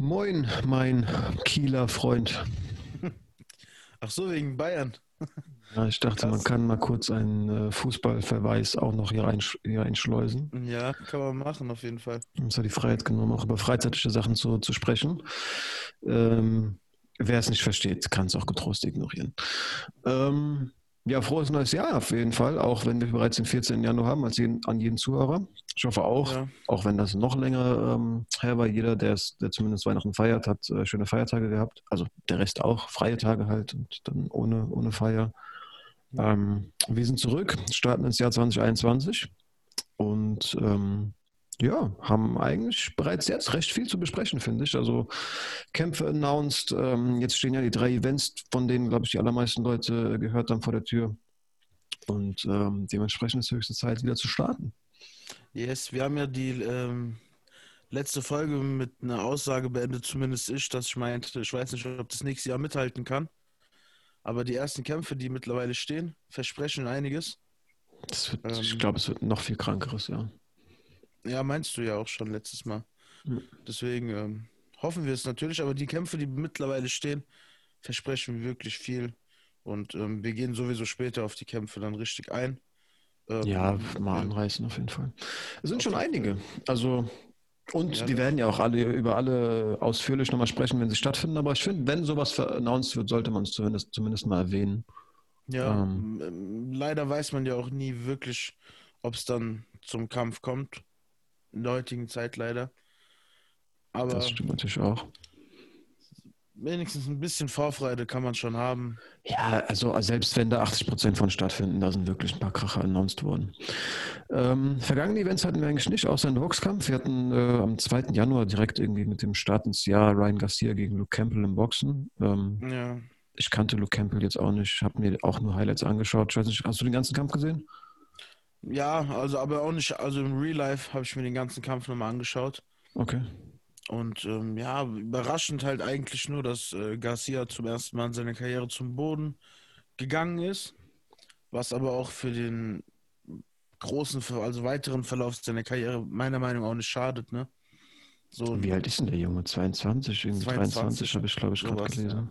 Moin, mein Kieler Freund. Ach so, wegen Bayern. Ja, ich dachte, Krass. man kann mal kurz einen äh, Fußballverweis auch noch hier, einsch hier einschleusen. Ja, kann man machen, auf jeden Fall. Uns hat die Freiheit genommen, auch über freizeitige Sachen zu, zu sprechen. Ähm, wer es nicht versteht, kann es auch getrost ignorieren. Ähm, ja, frohes neues Jahr auf jeden Fall, auch wenn wir bereits den 14. Januar haben, als jeden, an jeden Zuhörer. Ich hoffe auch, Ja. auch wenn das noch länger ähm, her war, jeder, der, es, der zumindest Weihnachten feiert, hat äh, schöne Feiertage gehabt. Also der Rest auch, freie Tage halt und dann ohne, ohne Feier. Ähm, wir sind zurück, starten ins Jahr 2021 und ähm, ja, haben eigentlich bereits jetzt recht viel zu besprechen, finde ich. Also Kämpfe announced, ähm, jetzt stehen ja die drei Events, von denen, glaube ich, die allermeisten Leute gehört haben vor der Tür. Und ähm, dementsprechend ist höchste Zeit, wieder zu starten. Yes, wir haben ja die ähm, letzte Folge mit einer Aussage beendet, zumindest ich, dass ich meinte, ich weiß nicht, ob das nächste Jahr mithalten kann. Aber die ersten Kämpfe, die mittlerweile stehen, versprechen einiges. Wird, Ähm. ich glaube, es wird noch viel krankeres, ja. Ja, meinst du ja auch schon letztes Mal. Ja. Deswegen ähm, hoffen wir es natürlich, aber die Kämpfe, die mittlerweile stehen, versprechen wirklich viel. Und ähm, wir gehen sowieso später auf die Kämpfe dann richtig ein. Ähm, Ja, mal anreißen auf jeden Fall. Es sind schon einige. Also, und Ja, die das- werden ja auch alle über alle ausführlich nochmal sprechen, wenn sie stattfinden. Aber ich finde, wenn sowas announced wird, sollte man es zumindest, zumindest mal erwähnen. Ja, Ähm. ähm, leider weiß man ja auch nie wirklich, ob es dann zum Kampf kommt. In der heutigen Zeit leider. Aber Das stimmt natürlich auch. wenigstens ein bisschen Vorfreude kann man schon haben. Ja, also selbst wenn da 80 Prozent von stattfinden, da sind wirklich ein paar Kracher announced worden. Ähm, vergangene Events hatten wir eigentlich nicht, außer einen Boxkampf. Wir hatten äh, am 2. Januar direkt irgendwie mit dem Start ins Jahr Ryan Garcia gegen Luke Campbell im Boxen. Ähm, Ja, ich kannte Luke Campbell jetzt auch nicht, habe mir auch nur Highlights angeschaut. Ich weiß nicht, hast du den ganzen Kampf gesehen? Ja, also aber auch nicht, also im Real Life habe ich mir den ganzen Kampf nochmal angeschaut. Okay. Und ähm, ja, überraschend halt eigentlich nur, dass äh, Garcia zum ersten Mal in seiner Karriere zum Boden gegangen ist. Was aber auch für den großen, also weiteren Verlauf seiner Karriere meiner Meinung nach auch nicht schadet, ne? So, Wie alt ist denn der Junge? 22, irgendwie 22, 23 habe ich, glaube ich, gerade gelesen.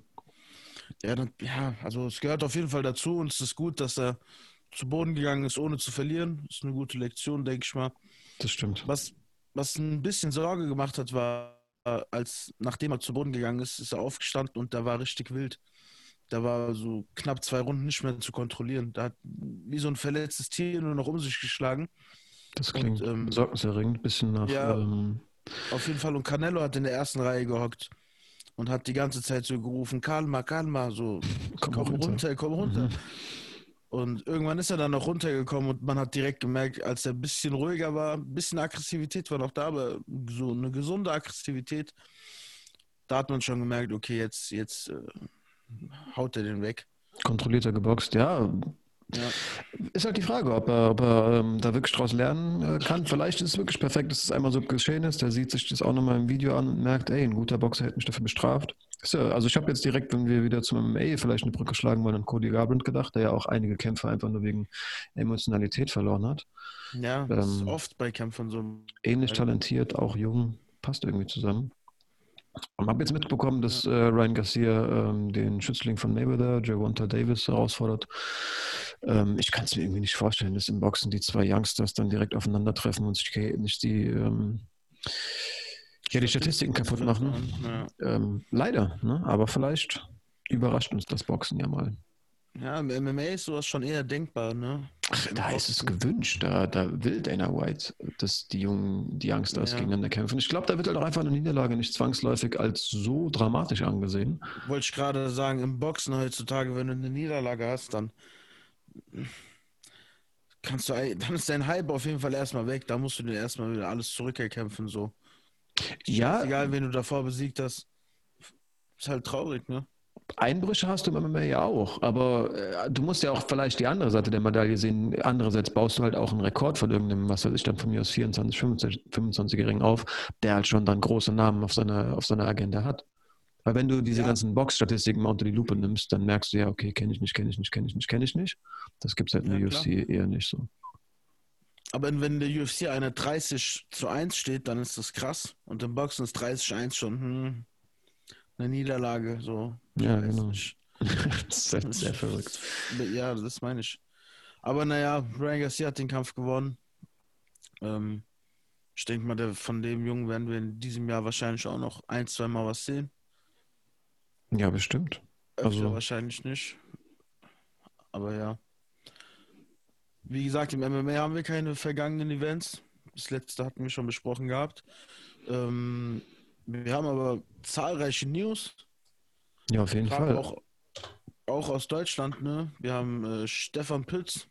ja, dann, ja, also es gehört auf jeden Fall dazu und es ist gut, dass er zu Boden gegangen ist, ohne zu verlieren. Ist eine gute Lektion, denke ich mal. Das stimmt. Was, was ein bisschen Sorge gemacht hat, war, als nachdem er zu Boden gegangen ist, ist er aufgestanden und da war richtig wild. Da war so knapp zwei Runden nicht mehr zu kontrollieren. Da hat wie so ein verletztes Tier nur noch um sich geschlagen. Das klingt ähm, besorgniserregend, bisschen nach. ja. Ähm, Auf jeden Fall. Und Canelo hat in der ersten Reihe gehockt und hat die ganze Zeit so gerufen: Kalma, Kalma, so komm, komm runter. runter, komm runter. Mhm. Und irgendwann ist er dann noch runtergekommen und man hat direkt gemerkt, als er ein bisschen ruhiger war, ein bisschen Aggressivität war noch da, aber so eine gesunde Aggressivität, da hat man schon gemerkt, okay, jetzt, jetzt äh, haut er den weg. Kontrollierter geboxt, ja. Ja. Ist halt die Frage, ob er, ob er ähm, da wirklich draus lernen äh, kann. Vielleicht ist es wirklich perfekt, dass es einmal so geschehen ist. Der sieht sich das auch nochmal im Video an und merkt, ey, ein guter Boxer hätte mich dafür bestraft. Also ich habe jetzt direkt, wenn wir wieder zum MMA vielleicht eine Brücke schlagen wollen, an Cody Garbrandt gedacht, der ja auch einige Kämpfe einfach nur wegen Emotionalität verloren hat. Ja, das ist Ähm, oft bei Kämpfern so. Ähnlich talentiert, auch jung, passt irgendwie zusammen. Und habe jetzt mitbekommen, dass äh, Ryan Garcia ähm, den Schützling von Mayweather, Gervonta Davis, herausfordert. Ähm, ich kann es mir irgendwie nicht vorstellen, dass im Boxen die zwei Youngsters dann direkt aufeinandertreffen und sich nicht die, ähm, ja, die Statistiken kaputt machen. Ja. Ähm, leider, ne? aber vielleicht überrascht uns das Boxen ja mal. ja, im MMA ist sowas schon eher denkbar, ne? Ach, Im da ist es Boxen. gewünscht. Da, da will Dana White, dass die Jungen, die Youngsters Ja. gegeneinander kämpfen. Ich glaube, da wird halt auch einfach eine Niederlage nicht zwangsläufig als so dramatisch angesehen. Wollte ich gerade sagen, im Boxen heutzutage, wenn du eine Niederlage hast, dann kannst du, dann ist dein Hype auf jeden Fall erstmal weg. Da musst du dir erstmal wieder alles zurückerkämpfen, so. Ja, Egal, wen du davor besiegt hast. Ist halt traurig, ne? Einbrüche hast du im MMA ja auch, aber äh, du musst ja auch vielleicht die andere Seite der Medaille sehen. Andererseits baust du halt auch einen Rekord von irgendeinem, was weiß ich, dann von mir aus 24, 25, 25-Jährigen auf, der halt schon dann große Namen auf seiner, auf seiner Agenda hat. Weil wenn du diese Ja. ganzen Box-Statistiken mal unter die Lupe nimmst, dann merkst du ja, okay, kenne ich nicht, kenne ich nicht, kenne ich nicht, kenne ich nicht. Das gibt es halt in Ja, der. UFC eher nicht so. Aber wenn der UFC eine 30 zu 1 steht, dann ist das krass. Und im Boxen ist 30 1 schon hm, eine Niederlage. So. Ja, genau. das ist halt sehr verrückt. Ja, das meine ich. Aber naja, Ryan Garcia hat den Kampf gewonnen. Ähm, ich denke mal, der, von dem Jungen werden wir in diesem Jahr wahrscheinlich auch noch ein, zwei Mal was sehen. Ja, bestimmt. Also wahrscheinlich nicht. Aber ja. Wie gesagt, im MMA haben wir keine vergangenen Events. Das letzte hatten wir schon besprochen gehabt. Ähm, wir haben aber zahlreiche News. Ja, auf jeden Fall. Auch, auch aus Deutschland, ne? Wir haben äh, Stefan Pütz.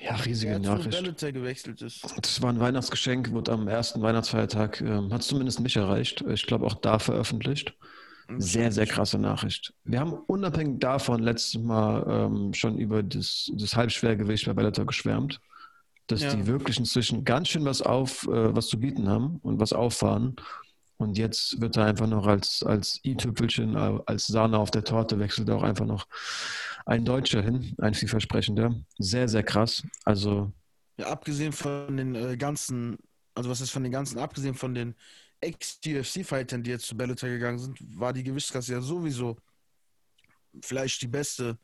Ja, riesige der Nachricht. Bellator gewechselt ist. Das war ein Weihnachtsgeschenk, wurde am ersten Weihnachtsfeiertag, äh, hat zumindest mich erreicht. Ich glaube auch da veröffentlicht. Sehr, sehr krasse Nachricht. Wir haben unabhängig davon letztes Mal ähm, schon über das, das Halbschwergewicht bei Bellator geschwärmt, dass ja. die wirklich inzwischen ganz schön was auf, äh, was zu bieten haben und was auffahren. Und jetzt wird er einfach noch als, als i-Tüpfelchen, äh, als Sahne auf der Torte wechselt auch einfach noch ein Deutscher hin, ein vielversprechender. Sehr, sehr krass. Also. Ja, abgesehen von den äh, ganzen, also was ist von den ganzen, abgesehen von den Ex-UFC-Fightern, die jetzt zu Bellator gegangen sind, war die Gewichtsklasse ja sowieso vielleicht die beste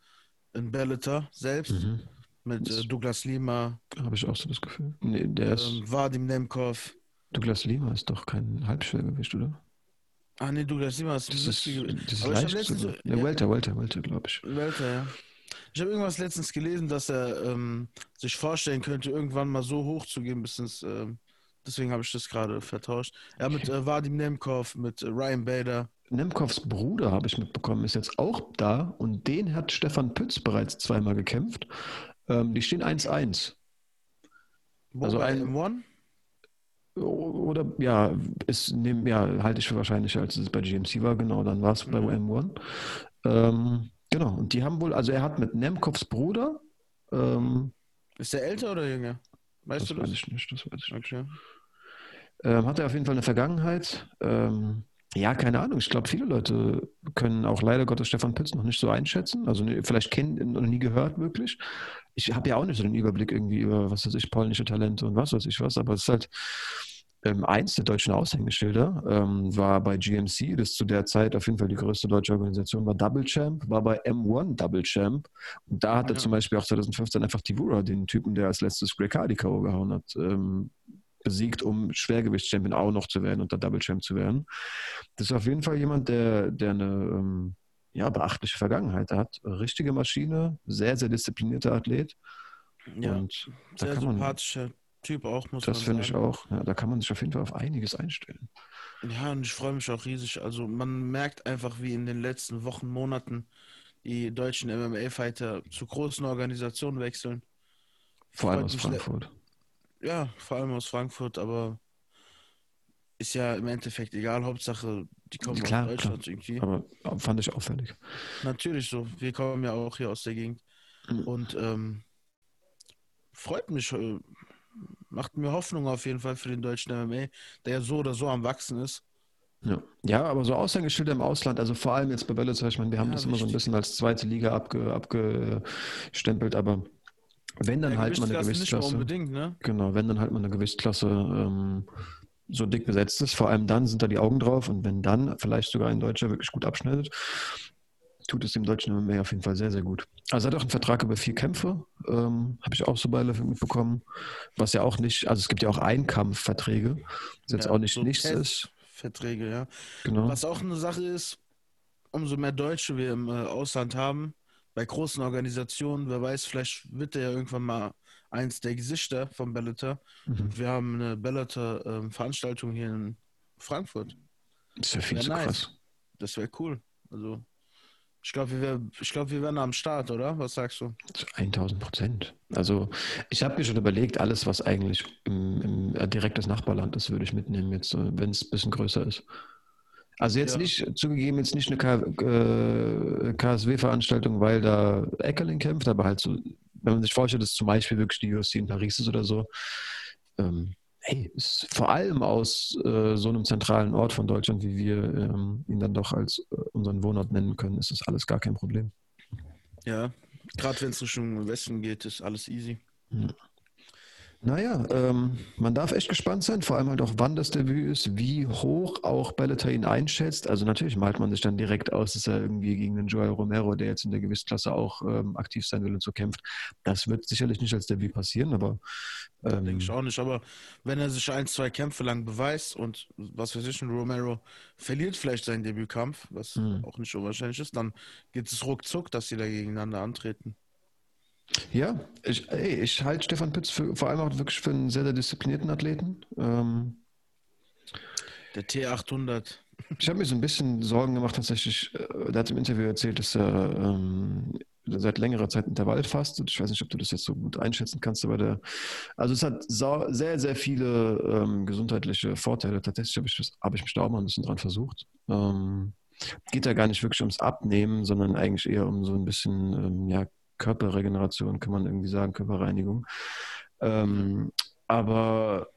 in Bellator selbst. Mhm. Mit äh, Douglas Lima. Habe ich auch so das Gefühl. Nee, der ähm, ist. Vadim Nemkov. Douglas Lima ist doch kein Halbschwergewicht, oder? Ah, nee, Douglas Lima ist das ist, das ist leicht. So, ja, Welter, Welter, Welter, glaube ich. Welter, ja. Ich habe irgendwas letztens gelesen, dass er ähm, sich vorstellen könnte, irgendwann mal so hoch zu gehen, bis ins ähm, Deswegen habe ich das gerade vertauscht. Ja, mit äh, Vadim Nemkov, mit äh, Ryan Bader. Nemkovs Bruder, habe ich mitbekommen, ist jetzt auch da und den hat Stefan Pütz bereits zweimal gekämpft. Ähm, die stehen 1-1. Also ein M1? Oder ja, ist, nehm, ja, halte ich für wahrscheinlicher, als es bei GMC war, genau, dann war es mhm. bei M1. Ähm, genau, und die haben wohl, also er hat mit Nemkovs Bruder. Ähm, ist der älter oder jünger? Weißt das du das? Weiß ich nicht, das weiß ich nicht. Okay. Ähm, hat er auf jeden Fall eine Vergangenheit. Ähm, ja, keine Ahnung. Ich glaube, viele Leute können auch leider Gottes Stefan Pütz noch nicht so einschätzen. Also vielleicht kennen und nie gehört wirklich. Ich habe ja auch nicht so den Überblick irgendwie über, was weiß ich, polnische Talente und was weiß ich was. Aber es ist halt ähm, eins der deutschen Aushängeschilder. Ähm, war bei GMC, das zu der Zeit auf jeden Fall die größte deutsche Organisation war, Double Champ, war bei M1 Double Champ. Und da hat er zum Beispiel auch 2015 einfach Tivura, den Typen, der als letztes Greg Hardy K.O. gehauen hat, ähm, besiegt, um Schwergewichtschampion auch noch zu werden und da Double Champ zu werden. Das ist auf jeden Fall jemand, der, der eine ähm, ja, beachtliche Vergangenheit hat. Richtige Maschine, sehr, sehr disziplinierter Athlet. Ja, und sehr sympathischer Typ auch, muss das man sagen. Das finde ich auch. Ja, da kann man sich auf jeden Fall auf einiges einstellen. Ja, und ich freue mich auch riesig. Also man merkt einfach, wie in den letzten Wochen, Monaten die deutschen MMA-Fighter zu großen Organisationen wechseln. Vor allem aus Frankfurt. Ja, vor allem aus Frankfurt, aber ist ja im Endeffekt egal. Hauptsache, die kommen klar, aus Deutschland klar. irgendwie. Aber fand ich auffällig. Natürlich so. Wir kommen ja auch hier aus der Gegend. Mhm. Und ähm, freut mich, äh, macht mir Hoffnung auf jeden Fall für den deutschen MMA, der ja so oder so am Wachsen ist. Ja. ja, aber so Aushängeschilder im Ausland, also vor allem jetzt bei Bellator, ich meine, wir haben ja, das immer so ein bisschen als zweite Liga abge, abgestempelt, aber wenn dann ja, halt mal eine Gewichtsklasse. Ne? Genau, wenn dann halt mal eine Gewichtsklasse ähm, so dick besetzt ist, vor allem dann sind da die Augen drauf und wenn dann vielleicht sogar ein Deutscher wirklich gut abschneidet, tut es dem deutschen MMA auf jeden Fall sehr, sehr gut. Also er hat auch einen Vertrag über vier Kämpfe, ähm, habe ich auch so beiläufig mitbekommen, was ja auch nicht, also es gibt ja auch Einkampfverträge, was jetzt ja, auch nicht so nichts ist. Verträge, ja. Genau. Was auch eine Sache ist, umso mehr Deutsche wir im äh, Ausland haben, bei großen Organisationen, wer weiß, vielleicht wird er ja irgendwann mal eins der Gesichter von Bellator. Mhm. Wir haben eine Bellator-Veranstaltung ähm, hier in Frankfurt. Das wäre viel wär zu nice. krass. Das wäre cool. Also, ich glaube, wir, glaub, wir wären am Start, oder? Was sagst du? 1000 Prozent. Also, ich habe mir schon überlegt, alles, was eigentlich im, im äh, direktes Nachbarland ist, würde ich mitnehmen, jetzt, wenn es ein bisschen größer ist. Also jetzt ja. nicht, zugegeben, jetzt nicht eine KSW-Veranstaltung, weil da Eckerling kämpft, aber halt so, wenn man sich vorstellt, dass zum Beispiel wirklich die UFC in Paris ist oder so, ähm, hey, ist vor allem aus äh, so einem zentralen Ort von Deutschland, wie wir ähm, ihn dann doch als äh, unseren Wohnort nennen können, ist das alles gar kein Problem. Ja, gerade wenn es Richtung Westen geht, ist alles easy. Ja. Naja, ähm, man darf echt gespannt sein, vor allem halt auch, wann das Debüt ist, wie hoch auch Bellator ihn einschätzt. Also natürlich malt man sich dann direkt aus, dass er irgendwie gegen den Joel Romero, der jetzt in der Gewichtsklasse auch ähm, aktiv sein will und so kämpft. Das wird sicherlich nicht als Debüt passieren, aber ähm, denke ich auch nicht. Aber wenn er sich ein, zwei Kämpfe lang beweist und was weiß ich, Romero verliert vielleicht seinen Debütkampf, was mhm. auch nicht unwahrscheinlich ist, dann geht es ruckzuck, dass sie da gegeneinander antreten. Ja, ich, ey, ich halte Stefan Pütz für, vor allem auch wirklich für einen sehr, sehr disziplinierten Athleten. Ähm, der T800. Ich habe mir so ein bisschen Sorgen gemacht, tatsächlich. Äh, der hat im Interview erzählt, dass er ähm, seit längerer Zeit Intervall fastet. Ich weiß nicht, ob du das jetzt so gut einschätzen kannst, aber der, also es hat sehr, sehr viele ähm, gesundheitliche Vorteile. Tatsächlich habe ich, hab ich mich da auch mal ein bisschen dran versucht. Ähm, geht da gar nicht wirklich ums Abnehmen, sondern eigentlich eher um so ein bisschen ähm, ja, Körperregeneration, kann man irgendwie sagen, Körperreinigung. Ähm, aber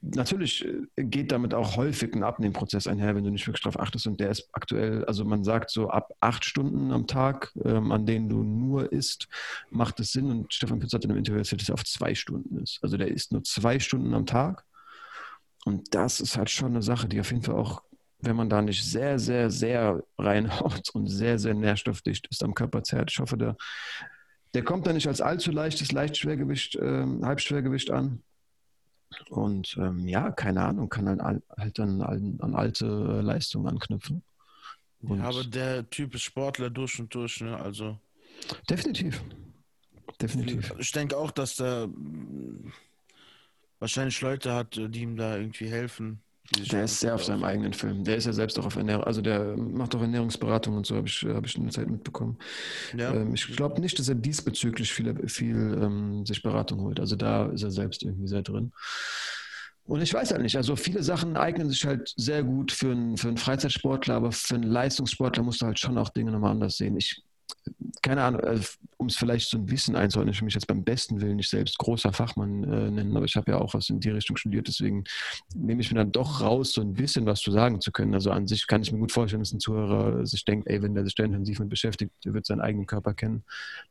natürlich äh, geht damit auch häufig ein Abnehmprozess einher, wenn du nicht wirklich darauf achtest. Und der ist aktuell, also man sagt so ab acht Stunden am Tag, ähm, an denen du nur isst, macht es Sinn. Und Stefan Pitz hat in einem Interview erzählt, dass er auf zwei Stunden ist. Also der isst nur zwei Stunden am Tag. Und das ist halt schon eine Sache, die auf jeden Fall auch wenn man da nicht sehr, sehr, sehr reinhaut und sehr, sehr nährstoffdicht ist am Körper zerrt. Ich hoffe, der, der kommt da nicht als allzu leichtes Leichtschwergewicht, äh, Halbschwergewicht an. Und ähm, ja, keine Ahnung, kann dann halt dann an, an alte Leistungen anknüpfen. Und ja, aber der Typ ist Sportler durch und durch, ne? Also. Definitiv. Definitiv. Ich denke auch, dass der wahrscheinlich Leute hat, die ihm da irgendwie helfen. Der ist sehr auf seinem eigenen Film. Der ist ja selbst auch auf Ernährung, also der macht auch Ernährungsberatung und so, habe ich, hab ich in der Zeit mitbekommen. Ja. Ähm, ich glaube nicht, dass er diesbezüglich viel, viel ähm, sich Beratung holt. Also da ist er selbst irgendwie sehr drin. Und ich weiß halt nicht, also viele Sachen eignen sich halt sehr gut für einen, für einen Freizeitsportler, aber für einen Leistungssportler musst du halt schon auch Dinge nochmal anders sehen. Ich keine Ahnung, äh, um es vielleicht so ein bisschen einzuordnen, ich will mich jetzt beim besten Willen nicht selbst großer Fachmann äh, nennen, aber ich habe ja auch was in die Richtung studiert, deswegen nehme ich mir dann doch raus, so ein bisschen was zu sagen zu können. Also an sich kann ich mir gut vorstellen, dass ein Zuhörer sich denkt, ey, wenn der sich da intensiv mit beschäftigt, der wird seinen eigenen Körper kennen,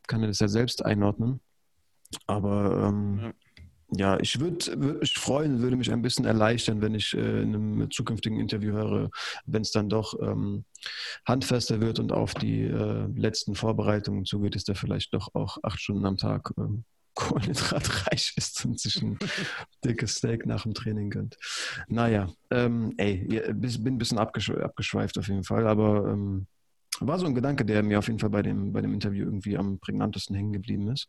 kann er das ja selbst einordnen. Aber ähm, ja ja, ich würde würd mich freuen, würde mich ein bisschen erleichtern, wenn ich äh, in einem zukünftigen Interview höre, wenn es dann doch ähm, handfester wird und auf die äh, letzten Vorbereitungen zugeht, ist der vielleicht doch auch acht Stunden am Tag ähm, kohlenhydratreich ist und sich ein dickes Steak nach dem Training gönnt. Naja, ähm, ey, bin ein bisschen abgeschweift auf jeden Fall, aber ähm, war so ein Gedanke, der mir auf jeden Fall bei dem, bei dem Interview irgendwie am prägnantesten hängen geblieben ist.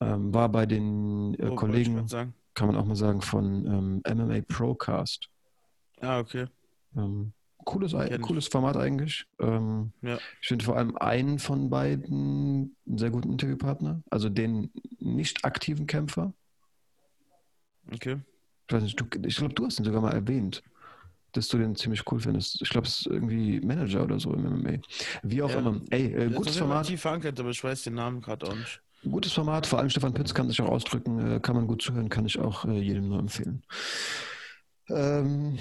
Ähm, war bei den äh, oh, Kollegen, kann man auch mal sagen, von ähm, MMA Procast. Ah, okay. Ähm, cooles, cooles Format eigentlich. Ähm, ja. Ich finde vor allem einen von beiden einen sehr guten Interviewpartner, also den nicht aktiven Kämpfer. Okay. Ich weiß nicht, du, ich glaube, du hast ihn sogar mal erwähnt, dass du den ziemlich cool findest. Ich glaube, es ist irgendwie Manager oder so im MMA. Wie auch ja. immer. Ey, äh, gutes Format. Tief verankert, aber ich weiß den Namen gerade auch nicht. Gutes Format, vor allem Stefan Pütz kann sich auch ausdrücken, äh, kann man gut zuhören, kann ich auch äh, jedem nur empfehlen. Ähm,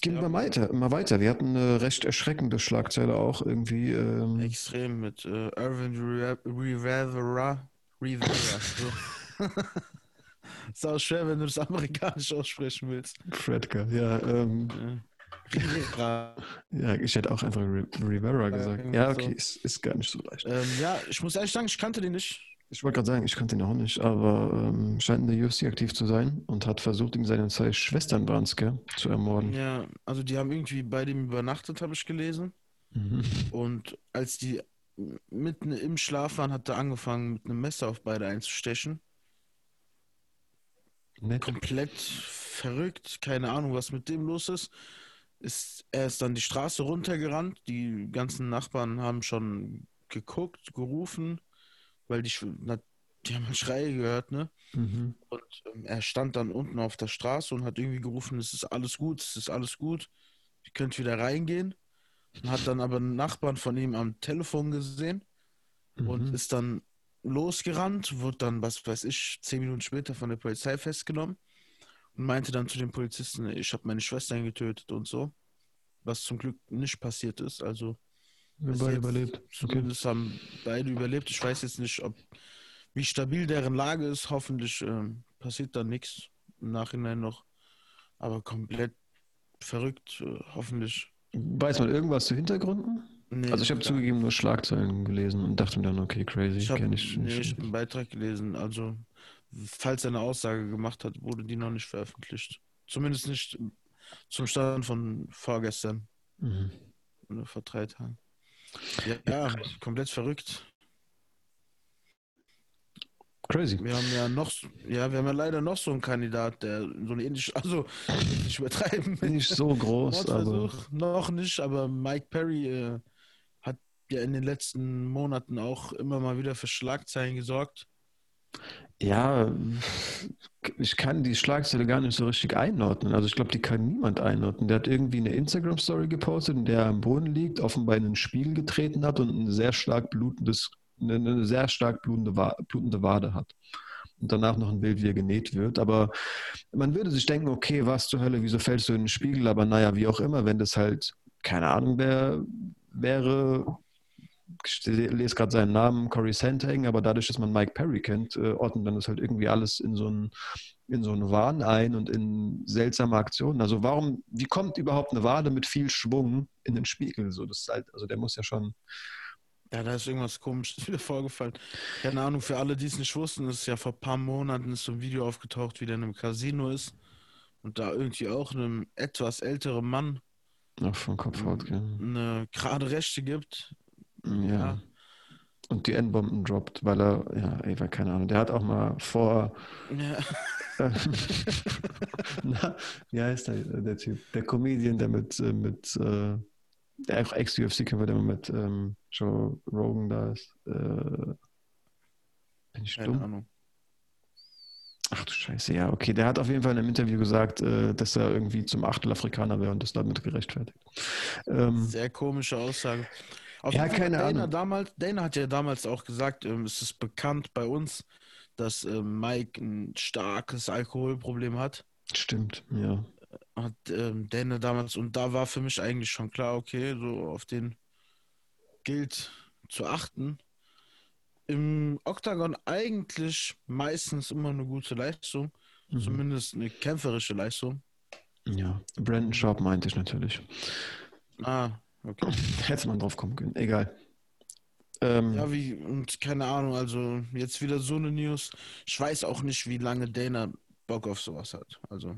gehen ja. wir weiter, mal weiter. Wir hatten eine recht erschreckende Schlagzeile auch irgendwie. Ähm, Extrem mit äh, Irvin Rivera. Rivera. So. ist auch schwer, wenn du das amerikanisch aussprechen willst. Fredka, ja. Ähm, ja. Ja, ich hätte auch einfach Rivera gesagt. Ja, okay, ist, ist gar nicht so leicht. Ähm, ja, ich muss ehrlich sagen, ich kannte den nicht. Ich wollte gerade sagen, ich kannte ihn auch nicht, aber ähm, scheint in der UFC aktiv zu sein und hat versucht, ihm seine zwei Schwestern waren zu ermorden. Ja, also die haben irgendwie bei dem übernachtet, habe ich gelesen. Mhm. Und als die mitten im Schlaf waren, hat er angefangen, mit einem Messer auf beide einzustechen. Nett. Komplett verrückt, keine Ahnung, was mit dem los ist ist, er ist dann die Straße runtergerannt. Die ganzen Nachbarn haben schon geguckt, gerufen, weil die, na, die haben Schreie gehört, ne? Mhm. Und ähm, er stand dann unten auf der Straße und hat irgendwie gerufen, es ist alles gut, es ist alles gut, ihr könnt wieder reingehen. Und hat dann aber einen Nachbarn von ihm am Telefon gesehen mhm. und ist dann losgerannt, wurde dann, was weiß ich, zehn Minuten später von der Polizei festgenommen und meinte dann zu den Polizisten, ich habe meine Schwestern getötet und so. Was zum Glück nicht passiert ist. Also wir beide überlebt. Zumindest okay. haben beide überlebt. Ich weiß jetzt nicht, ob wie stabil deren Lage ist. Hoffentlich ähm, passiert da nichts im Nachhinein noch. Aber komplett verrückt, äh, hoffentlich. Weiß man irgendwas zu Hintergründen? Nee, also ich habe zugegeben nur Schlagzeilen gelesen und dachte mir dann, okay, crazy, Ich habe kenne ich nee, nicht. ich hab einen Beitrag gelesen. Also, falls er eine Aussage gemacht hat, wurde die noch nicht veröffentlicht. Zumindest nicht zum Stand von vorgestern Mhm. oder vor drei Tagen. Ja, ja komplett verrückt. Crazy. Wir haben ja noch, ja, wir haben ja leider noch so einen Kandidat, der so eine ähnliche, also nicht übertreiben. Nicht so groß, aber noch nicht, aber Mike Perry äh, hat ja in den letzten Monaten auch immer mal wieder für Schlagzeilen gesorgt. Ja, ich kann die Schlagzeile gar nicht so richtig einordnen. Also ich glaube, die kann niemand einordnen. Der hat irgendwie eine Instagram-Story gepostet, in der er am Boden liegt, offenbar in einen Spiegel getreten hat und ein sehr stark blutendes, eine, sehr stark blutende, blutende Wade hat. Und danach noch ein Bild, wie er genäht wird. Aber man würde sich denken, okay, was zur Hölle, wieso fällst du in den Spiegel? Aber naja, wie auch immer, wenn das halt, keine Ahnung, wer wäre, lese gerade seinen Namen, Corey Sandhagen, aber dadurch, dass man Mike Perry kennt, äh, ordnet man das halt irgendwie alles in so einen in so einen Wahn ein und in seltsame Aktionen. Also warum, wie kommt überhaupt eine Wade mit viel Schwung in den Spiegel? So, das ist halt, also der muss ja schon. Ja, da ist irgendwas komisches wieder vorgefallen. Keine Ahnung, für alle, die es nicht wussten, ist ja vor ein paar Monaten ist so ein Video aufgetaucht, wie der in einem Casino ist und da irgendwie auch einem etwas älteren Mann Ach, Kopfhaut, gell. eine gerade Rechte gibt. Ja. Und die N-Bomben droppt, weil er, ja, ey, weil keine Ahnung, der hat auch mal vor, Ja, na, wie heißt der, der Typ? Der Comedian, der mit, äh, mit äh, der auch Ex-UFC-Kämpfer, der mit ähm, Joe Rogan da ist. Äh, bin ich keine dumm? Ahnung. Ach du Scheiße, ja, okay. Der hat auf jeden Fall in einem Interview gesagt, äh, dass er irgendwie zum Achtel Afrikaner wäre und das damit gerechtfertigt. Ähm, Sehr komische Aussage. Auf Ja, keine hat Dana Ahnung. Damals, Dana hat ja damals auch gesagt, ähm, es ist bekannt bei uns, dass ähm, Mike ein starkes Alkoholproblem hat. stimmt, ja. Hat ähm, Dana damals, und da war für mich eigentlich schon klar, okay, so auf den gilt zu achten. Im Octagon eigentlich meistens immer eine gute Leistung, Mhm. zumindest eine kämpferische Leistung. Ja, Brandon Sharp meinte ich natürlich. Ah, okay. Hätte man drauf kommen können, egal. Ähm, Ja, wie, und keine Ahnung, also jetzt wieder so eine News. Ich weiß auch nicht, wie lange Dana Bock auf sowas hat. Also,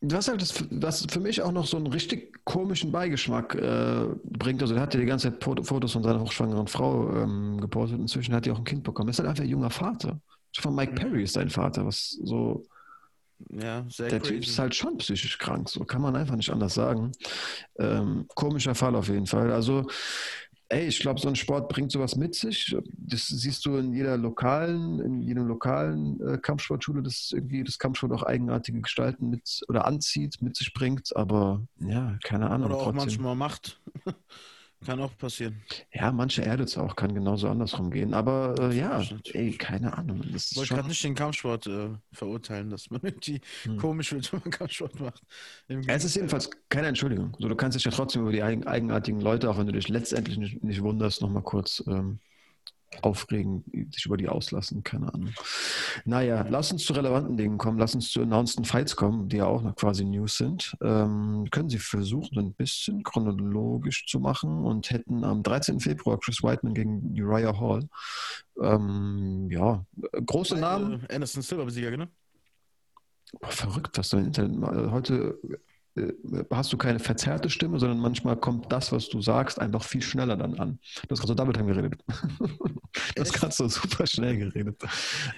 Was halt das, was für mich auch noch so einen richtig komischen Beigeschmack äh, bringt. Also, er hat ja die ganze Zeit Foto- Fotos von seiner hochschwangeren Frau ähm, gepostet. Inzwischen hat er auch ein Kind bekommen. Er ist halt einfach ein junger Vater. Von Mike Mhm. Perry ist dein Vater, was so. Ja, sehr Der crazy. Typ ist halt schon psychisch krank, so kann man einfach nicht anders sagen. Ähm, komischer Fall auf jeden Fall. Also, ey, ich glaube, so ein Sport bringt sowas mit sich. Das siehst du in jeder lokalen, in jedem lokalen äh, Kampfsportschule, dass irgendwie das Kampfsport auch eigenartige Gestalten mit oder anzieht, mit sich bringt. Aber ja, keine Ahnung. Oder auch trotzdem. manchmal macht. Kann auch passieren. Ja, manche erdet es auch, kann genauso andersrum gehen. Aber äh, ja, ey, keine Ahnung. Das Ich ist wollte gerade nicht den Kampfsport äh, verurteilen, dass man irgendwie Hm. komisch wird, wenn man Kampfsport macht. Es ist jedenfalls keine Entschuldigung. So, du kannst dich ja trotzdem über die eigen, eigenartigen Leute, auch wenn du dich letztendlich nicht, nicht wunderst, nochmal kurz ähm, aufregen, sich über die auslassen, keine Ahnung. Naja, lass uns zu relevanten Dingen kommen, lass uns zu announced Fights kommen, die ja auch noch quasi News sind. Ähm, können Sie versuchen, ein bisschen chronologisch zu machen und hätten am 13. Februar Chris Whiteman gegen Uriah Hall. Ähm, ja, große Namen. Äh, Anderson Silver Besieger, ne? Boah, verrückt, was du im Internet mal- heute äh, hast du keine verzerrte Stimme, sondern manchmal kommt das, was du sagst, einfach viel schneller dann an. Du hast gerade so Double Time geredet. du hast Echt? gerade so super schnell geredet.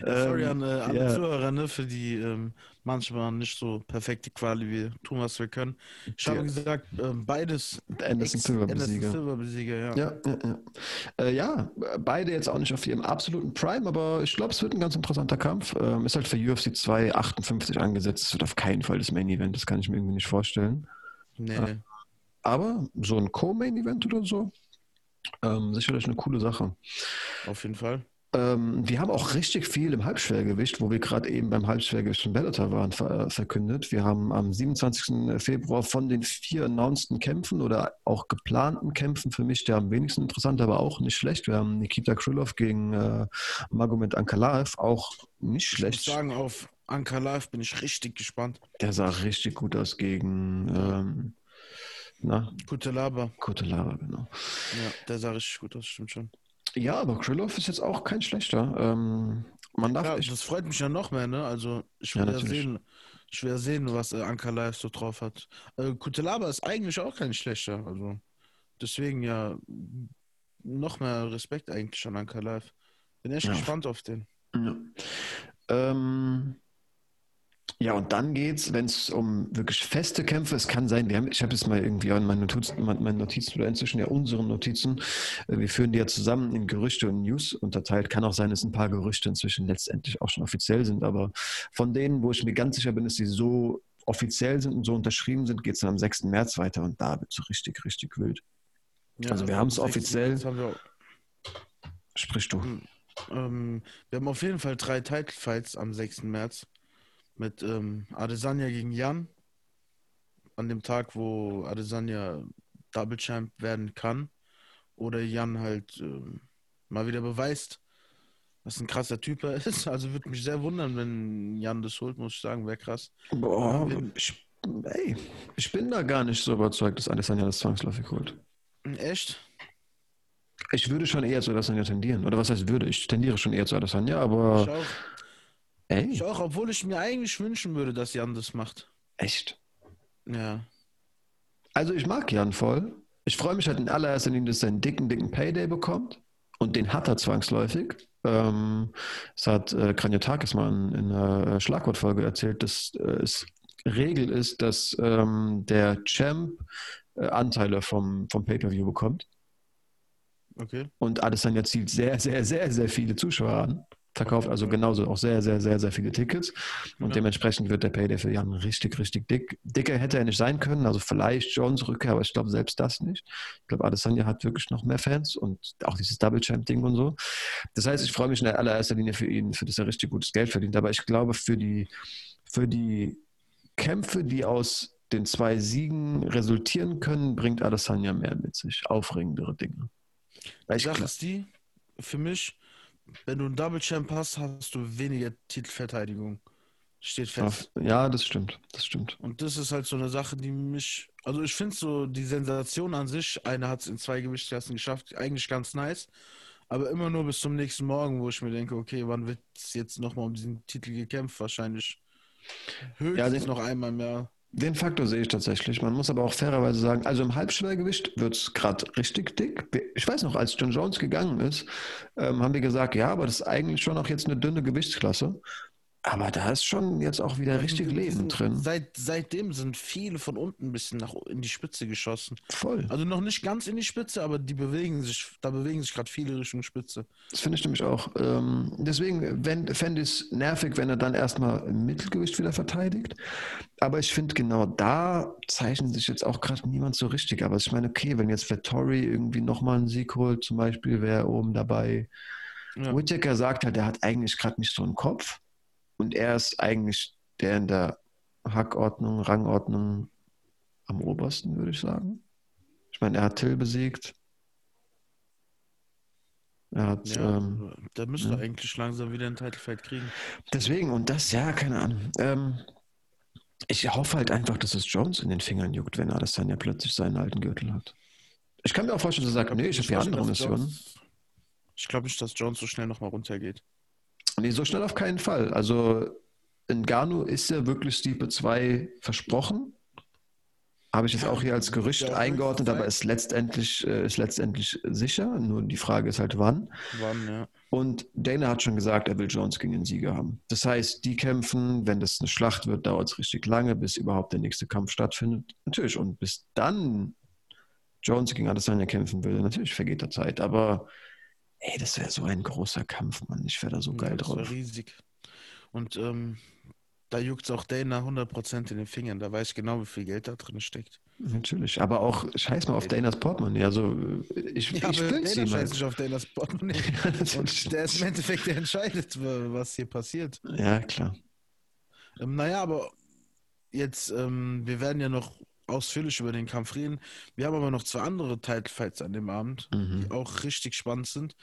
Sorry Ähm, an äh, alle ja. Zuhörer, ne, für die ähm, manchmal nicht so perfekte Quali. Wir tun, was wir können. Ich habe Ja. gesagt, ähm, beides Anderson Silver Besieger. Silver Besieger, ja. Ja, ja, ja. Äh, ja, beide jetzt auch nicht auf ihrem absoluten Prime, aber ich glaube, es wird ein ganz interessanter Kampf. Ähm, ist halt für UFC 258 angesetzt. Es wird auf keinen Fall das Main Event, das kann ich mir irgendwie nicht vorstellen. Nee, Ah. Aber so ein Co-Main Event oder so, ähm, sicherlich eine coole Sache. auf jeden Fall. Ähm, wir haben auch richtig viel im Halbschwergewicht, wo wir gerade eben beim Halbschwergewicht von Bellator waren, ver verkündet. Wir haben am 27. Februar von den vier announceden Kämpfen oder auch geplanten Kämpfen für mich der am wenigsten interessant, aber auch nicht schlecht. Wir haben Nikita Krylov gegen äh, Magomed Ankalaev, auch nicht schlecht. Ich muss sagen, auf Ankalaev bin ich richtig gespannt. Der sah richtig gut aus gegen ähm, na? Kutelaba. Kutelaba, genau. Ja, der sah richtig gut aus, stimmt schon. Ja, aber Krylov ist jetzt auch kein schlechter. Ähm, man darf Ja, das freut mich ja noch mehr, ne? Also ich will Ja, ja, sehen, ich will ja sehen, was äh, Anka Live so drauf hat. Äh, Kutelaba ist eigentlich auch kein schlechter, also deswegen ja noch mehr Respekt eigentlich an Anka Live. Bin echt Ja. gespannt auf den. Ja. Ähm, ja, und dann geht's, wenn es um wirklich feste Kämpfe, es kann sein, wir haben, ich habe jetzt mal irgendwie in meinen Notizen, meinen Notizen oder inzwischen ja unseren Notizen, äh, wir führen die ja zusammen in Gerüchte und News unterteilt. Kann auch sein, dass ein paar Gerüchte inzwischen letztendlich auch schon offiziell sind, aber von denen, wo ich mir ganz sicher bin, dass die so offiziell sind und so unterschrieben sind, geht es dann am 6. März weiter und da wird es so richtig, richtig wild. Ja, Also wir haben's am 16. offiziell. Haben wir, Sprich du. ähm, wir haben auf jeden Fall drei Title Fights am 6. März mit ähm, Adesanya gegen Jan. An dem Tag, wo Adesanya Double Champ werden kann. Oder Jan halt ähm, mal wieder beweist, was ein krasser Typ er ist. Also würde mich sehr wundern, wenn Jan das holt, muss ich sagen, wäre krass. Boah, ich, ey, ich bin da gar nicht so überzeugt, dass Adesanya das zwangsläufig holt. Echt? Ich würde schon eher zu Adesanya tendieren. Oder was heißt würde? Ich tendiere schon eher zu Adesanya, aber Ich auch, ey, ich auch, obwohl ich mir eigentlich wünschen würde, dass Jan das macht. echt. Ja. Also ich mag Jan voll. Ich freue mich halt in allererster Linie, dass er einen dicken, dicken Payday bekommt. Und den hat er zwangsläufig. Ähm, das hat äh, Kranjotakis mal in, in einer Schlagwortfolge erzählt, dass äh, es Regel ist, dass ähm, der Champ äh, Anteile vom, vom Pay-Per-View bekommt. Okay. Und Adesanya zielt sehr, sehr, sehr, sehr viele Zuschauer an. Verkauft also genauso auch sehr, sehr, sehr, sehr viele Tickets. Und Ja. dementsprechend wird der Payday für Jan richtig, richtig dick. Dicker hätte er nicht sein können. Also vielleicht Jones Rückkehr, aber ich glaube selbst das nicht. Ich glaube, Adesanya hat wirklich noch mehr Fans und auch dieses Double Champ Ding und so. Das heißt, ich freue mich in allererster Linie für ihn, für das er richtig gutes Geld verdient. Aber ich glaube, für die, für die Kämpfe, die aus den zwei Siegen resultieren können, bringt Adesanya mehr mit sich. Aufregendere Dinge. Weil ich die, für mich, wenn du einen Double Champ hast, hast du weniger Titelverteidigung. Steht fest. Ja, das stimmt. Das stimmt. Und das ist halt so eine Sache, die mich. Also ich finde so die Sensation an sich, einer hat es in zwei Gewichtsklassen geschafft, eigentlich ganz nice. Aber immer nur bis zum nächsten Morgen, wo ich mir denke, okay, wann wird es jetzt nochmal um diesen Titel gekämpft? Wahrscheinlich höchstens Ja, den- noch einmal mehr. Den Faktor sehe ich tatsächlich. Man muss aber auch fairerweise sagen, also im Halbschwergewicht wird es gerade richtig dick. Ich weiß noch, als John Jones gegangen ist, ähm, haben wir gesagt, ja, aber das ist eigentlich schon auch jetzt eine dünne Gewichtsklasse. Aber da ist schon jetzt auch wieder richtig Die Leben sind- drin. Seit, seitdem sind viele von unten ein bisschen nach in die Spitze geschossen. Voll. Also noch nicht ganz in die Spitze, aber die bewegen sich, da bewegen sich gerade viele Richtung Spitze. Das finde ich nämlich auch. Ähm, deswegen fände ich es nervig, wenn er dann erstmal im Mittelgewicht wieder verteidigt. Aber ich finde, genau da zeichnet sich jetzt auch gerade niemand so richtig. Aber ich meine, okay, wenn jetzt Vettori irgendwie nochmal einen Sieg holt, zum Beispiel, wäre er oben dabei. Ja. Whittaker sagt halt, er hat eigentlich gerade nicht so einen Kopf. Und er ist eigentlich der in der Hackordnung, Rangordnung am obersten, würde ich sagen. Ich meine, er hat Till besiegt. Er hat, Ja, ähm, der müsste ja. eigentlich langsam wieder ein Titelfight kriegen. deswegen, und das, ja, keine Ahnung. Ähm, ich hoffe halt einfach, dass es Jones in den Fingern juckt, wenn Adesanya plötzlich seinen alten Gürtel hat. Ich kann mir auch vorstellen, dass er sagt, nee, ich habe hier andere Missionen. Ich glaube nicht, dass Jones so schnell nochmal runtergeht. Nee, so schnell auf keinen Fall. Also in Gano ist ja wirklich Stipe 2 versprochen. Habe ich jetzt auch hier als Gerücht eingeordnet, aber ist letztendlich, äh, ist letztendlich sicher. Nur die Frage ist halt wann. Wann, ja. Und Dana hat schon gesagt, er will Jones gegen den Sieger haben. Das heißt, die kämpfen, wenn das eine Schlacht wird, dauert es richtig lange, bis überhaupt der nächste Kampf stattfindet. Natürlich. Und bis dann Jones gegen Adesanya kämpfen will, natürlich vergeht da Zeit. Aber ey, das wäre so ein großer Kampf, Mann. Ich wäre da so geil ja, das war drauf. riesig. Und ähm, da juckt es auch Dana 100% in den Fingern. Da weiß ich genau, wie viel Geld da drin steckt. Natürlich, aber auch scheiß mal auf Danas Portemonnaie. Also ich, Ja, ich will Dana mal. scheißt sich auf Danas Portemonnaie. Und der ist im Endeffekt, der entscheidet, was hier passiert. Ja, klar. Ähm, naja, aber jetzt, ähm, wir werden ja noch ausführlich über den Kampf reden. Wir haben aber noch zwei andere Titelfights an dem Abend, die Mhm. auch richtig spannend sind.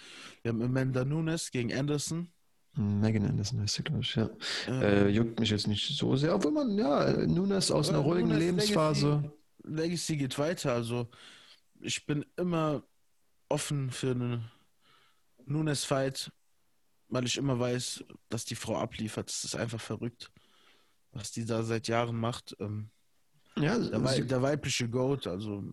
Wir haben Amanda Nunes gegen Anderson. Megan Anderson heißt sie, glaube ich, ja. Ähm, Äh, juckt mich jetzt nicht so sehr, obwohl man, ja, Nunes aus einer ruhigen Nunes Lebensphase. Legacy, Legacy geht weiter. Also ich bin immer offen für einen Nunes-Fight, weil ich immer weiß, dass die Frau abliefert. Das ist einfach verrückt, was die da seit Jahren macht. Ähm, Ja, Der, Wei sie, der weibliche Goat, also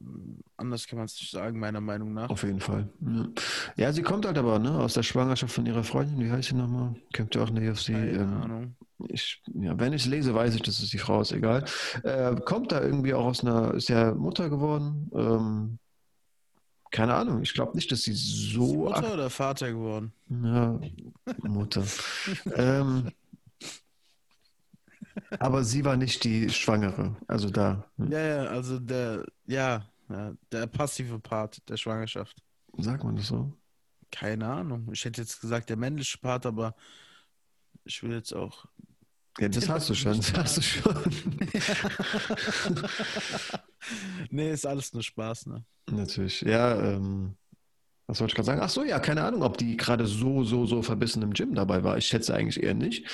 anders kann man es nicht sagen, meiner Meinung nach. auf jeden Fall. Ja. ja, sie kommt halt aber ne, aus der Schwangerschaft von ihrer Freundin, wie heißt sie nochmal? Kämpft ja auch in der UFC. Keine ähm, Ahnung. ich, ja, wenn ich es lese, weiß ich, dass es die Frau ist, egal. Äh, kommt da irgendwie auch aus einer, ist ja Mutter geworden. Ähm, keine Ahnung, ich glaube nicht, dass sie Ist sie so Mutter oder Vater geworden? Ja, Mutter. ähm, aber sie war nicht die Schwangere. Also da, hm, Ja, ja, also der, ja, ja, der passive Part der Schwangerschaft. sagt man das so? Keine Ahnung. Ich hätte jetzt gesagt, der männliche Part, aber ich will jetzt auch. Ja, das hast du schon. Das hast du schon. nee, ist alles nur Spaß, ne? Natürlich. Ja, ähm, was wollte ich gerade sagen? Ach so, ja, keine Ahnung, ob die gerade so, so, so verbissen im Gym dabei war. Ich schätze eigentlich eher nicht.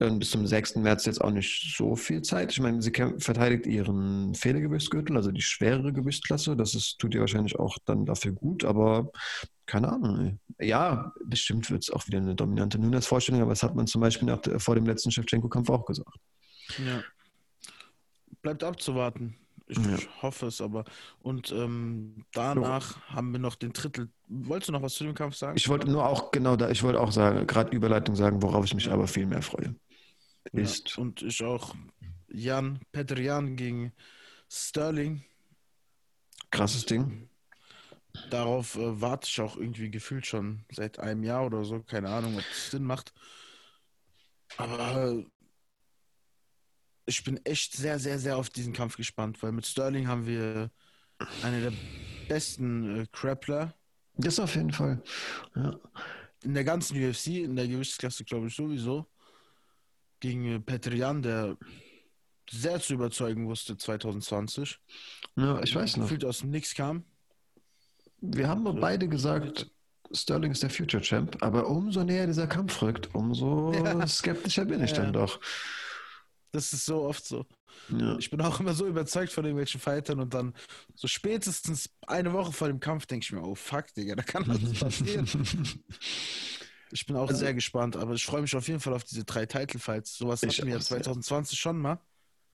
Bis zum 6. März jetzt auch nicht so viel Zeit. Ich meine, sie verteidigt ihren Federgewichtsgürtel, also die schwerere Gewichtsklasse. Das ist, tut ihr wahrscheinlich auch dann dafür gut, aber keine Ahnung. Ja, bestimmt wird es auch wieder eine dominante Nunes-Vorstellung, aber das hat man zum Beispiel nach, vor dem letzten Shevchenko-Kampf auch gesagt. Ja. Bleibt abzuwarten. Ich Ja. hoffe es aber. Und ähm, danach haben wir noch den Drittel. Wolltest du noch was zu dem Kampf sagen? Ich wollte nur auch, genau da, ich wollte auch sagen, gerade Überleitung sagen, worauf ich mich aber viel mehr freue. Ja, Ist Und ich auch. Jan, Peter Jan gegen Sterling. krasses Ding. Darauf äh, warte ich auch irgendwie gefühlt schon seit einem Jahr oder so. Keine Ahnung, ob das Sinn macht. Aber äh, ich bin echt sehr, sehr, sehr auf diesen Kampf gespannt, weil mit Sterling haben wir eine der besten äh, Grappler Das auf jeden Fall. Ja. in der ganzen UFC, in der Gewichtsklasse, glaube ich, sowieso. Gegen Petr Jan, der sehr zu überzeugen wusste 2020. ja, ich weiß noch. Gefühlt aus dem Nix kam. Wir haben doch beide gesagt, Sterling ist der Future Champ, aber umso näher dieser Kampf rückt, umso Ja. skeptischer bin ich Ja. dann doch. Das ist so oft so. Ja. Ich bin auch immer so überzeugt von irgendwelchen Fightern und dann so spätestens eine Woche vor dem Kampf denke ich mir, oh fuck, Digga, da kann was passieren. Ich bin auch Also- sehr gespannt, aber ich freue mich auf jeden Fall auf diese drei Title-Fights. Sowas Ich hatten wir ja auch sehr. 2020 schon mal.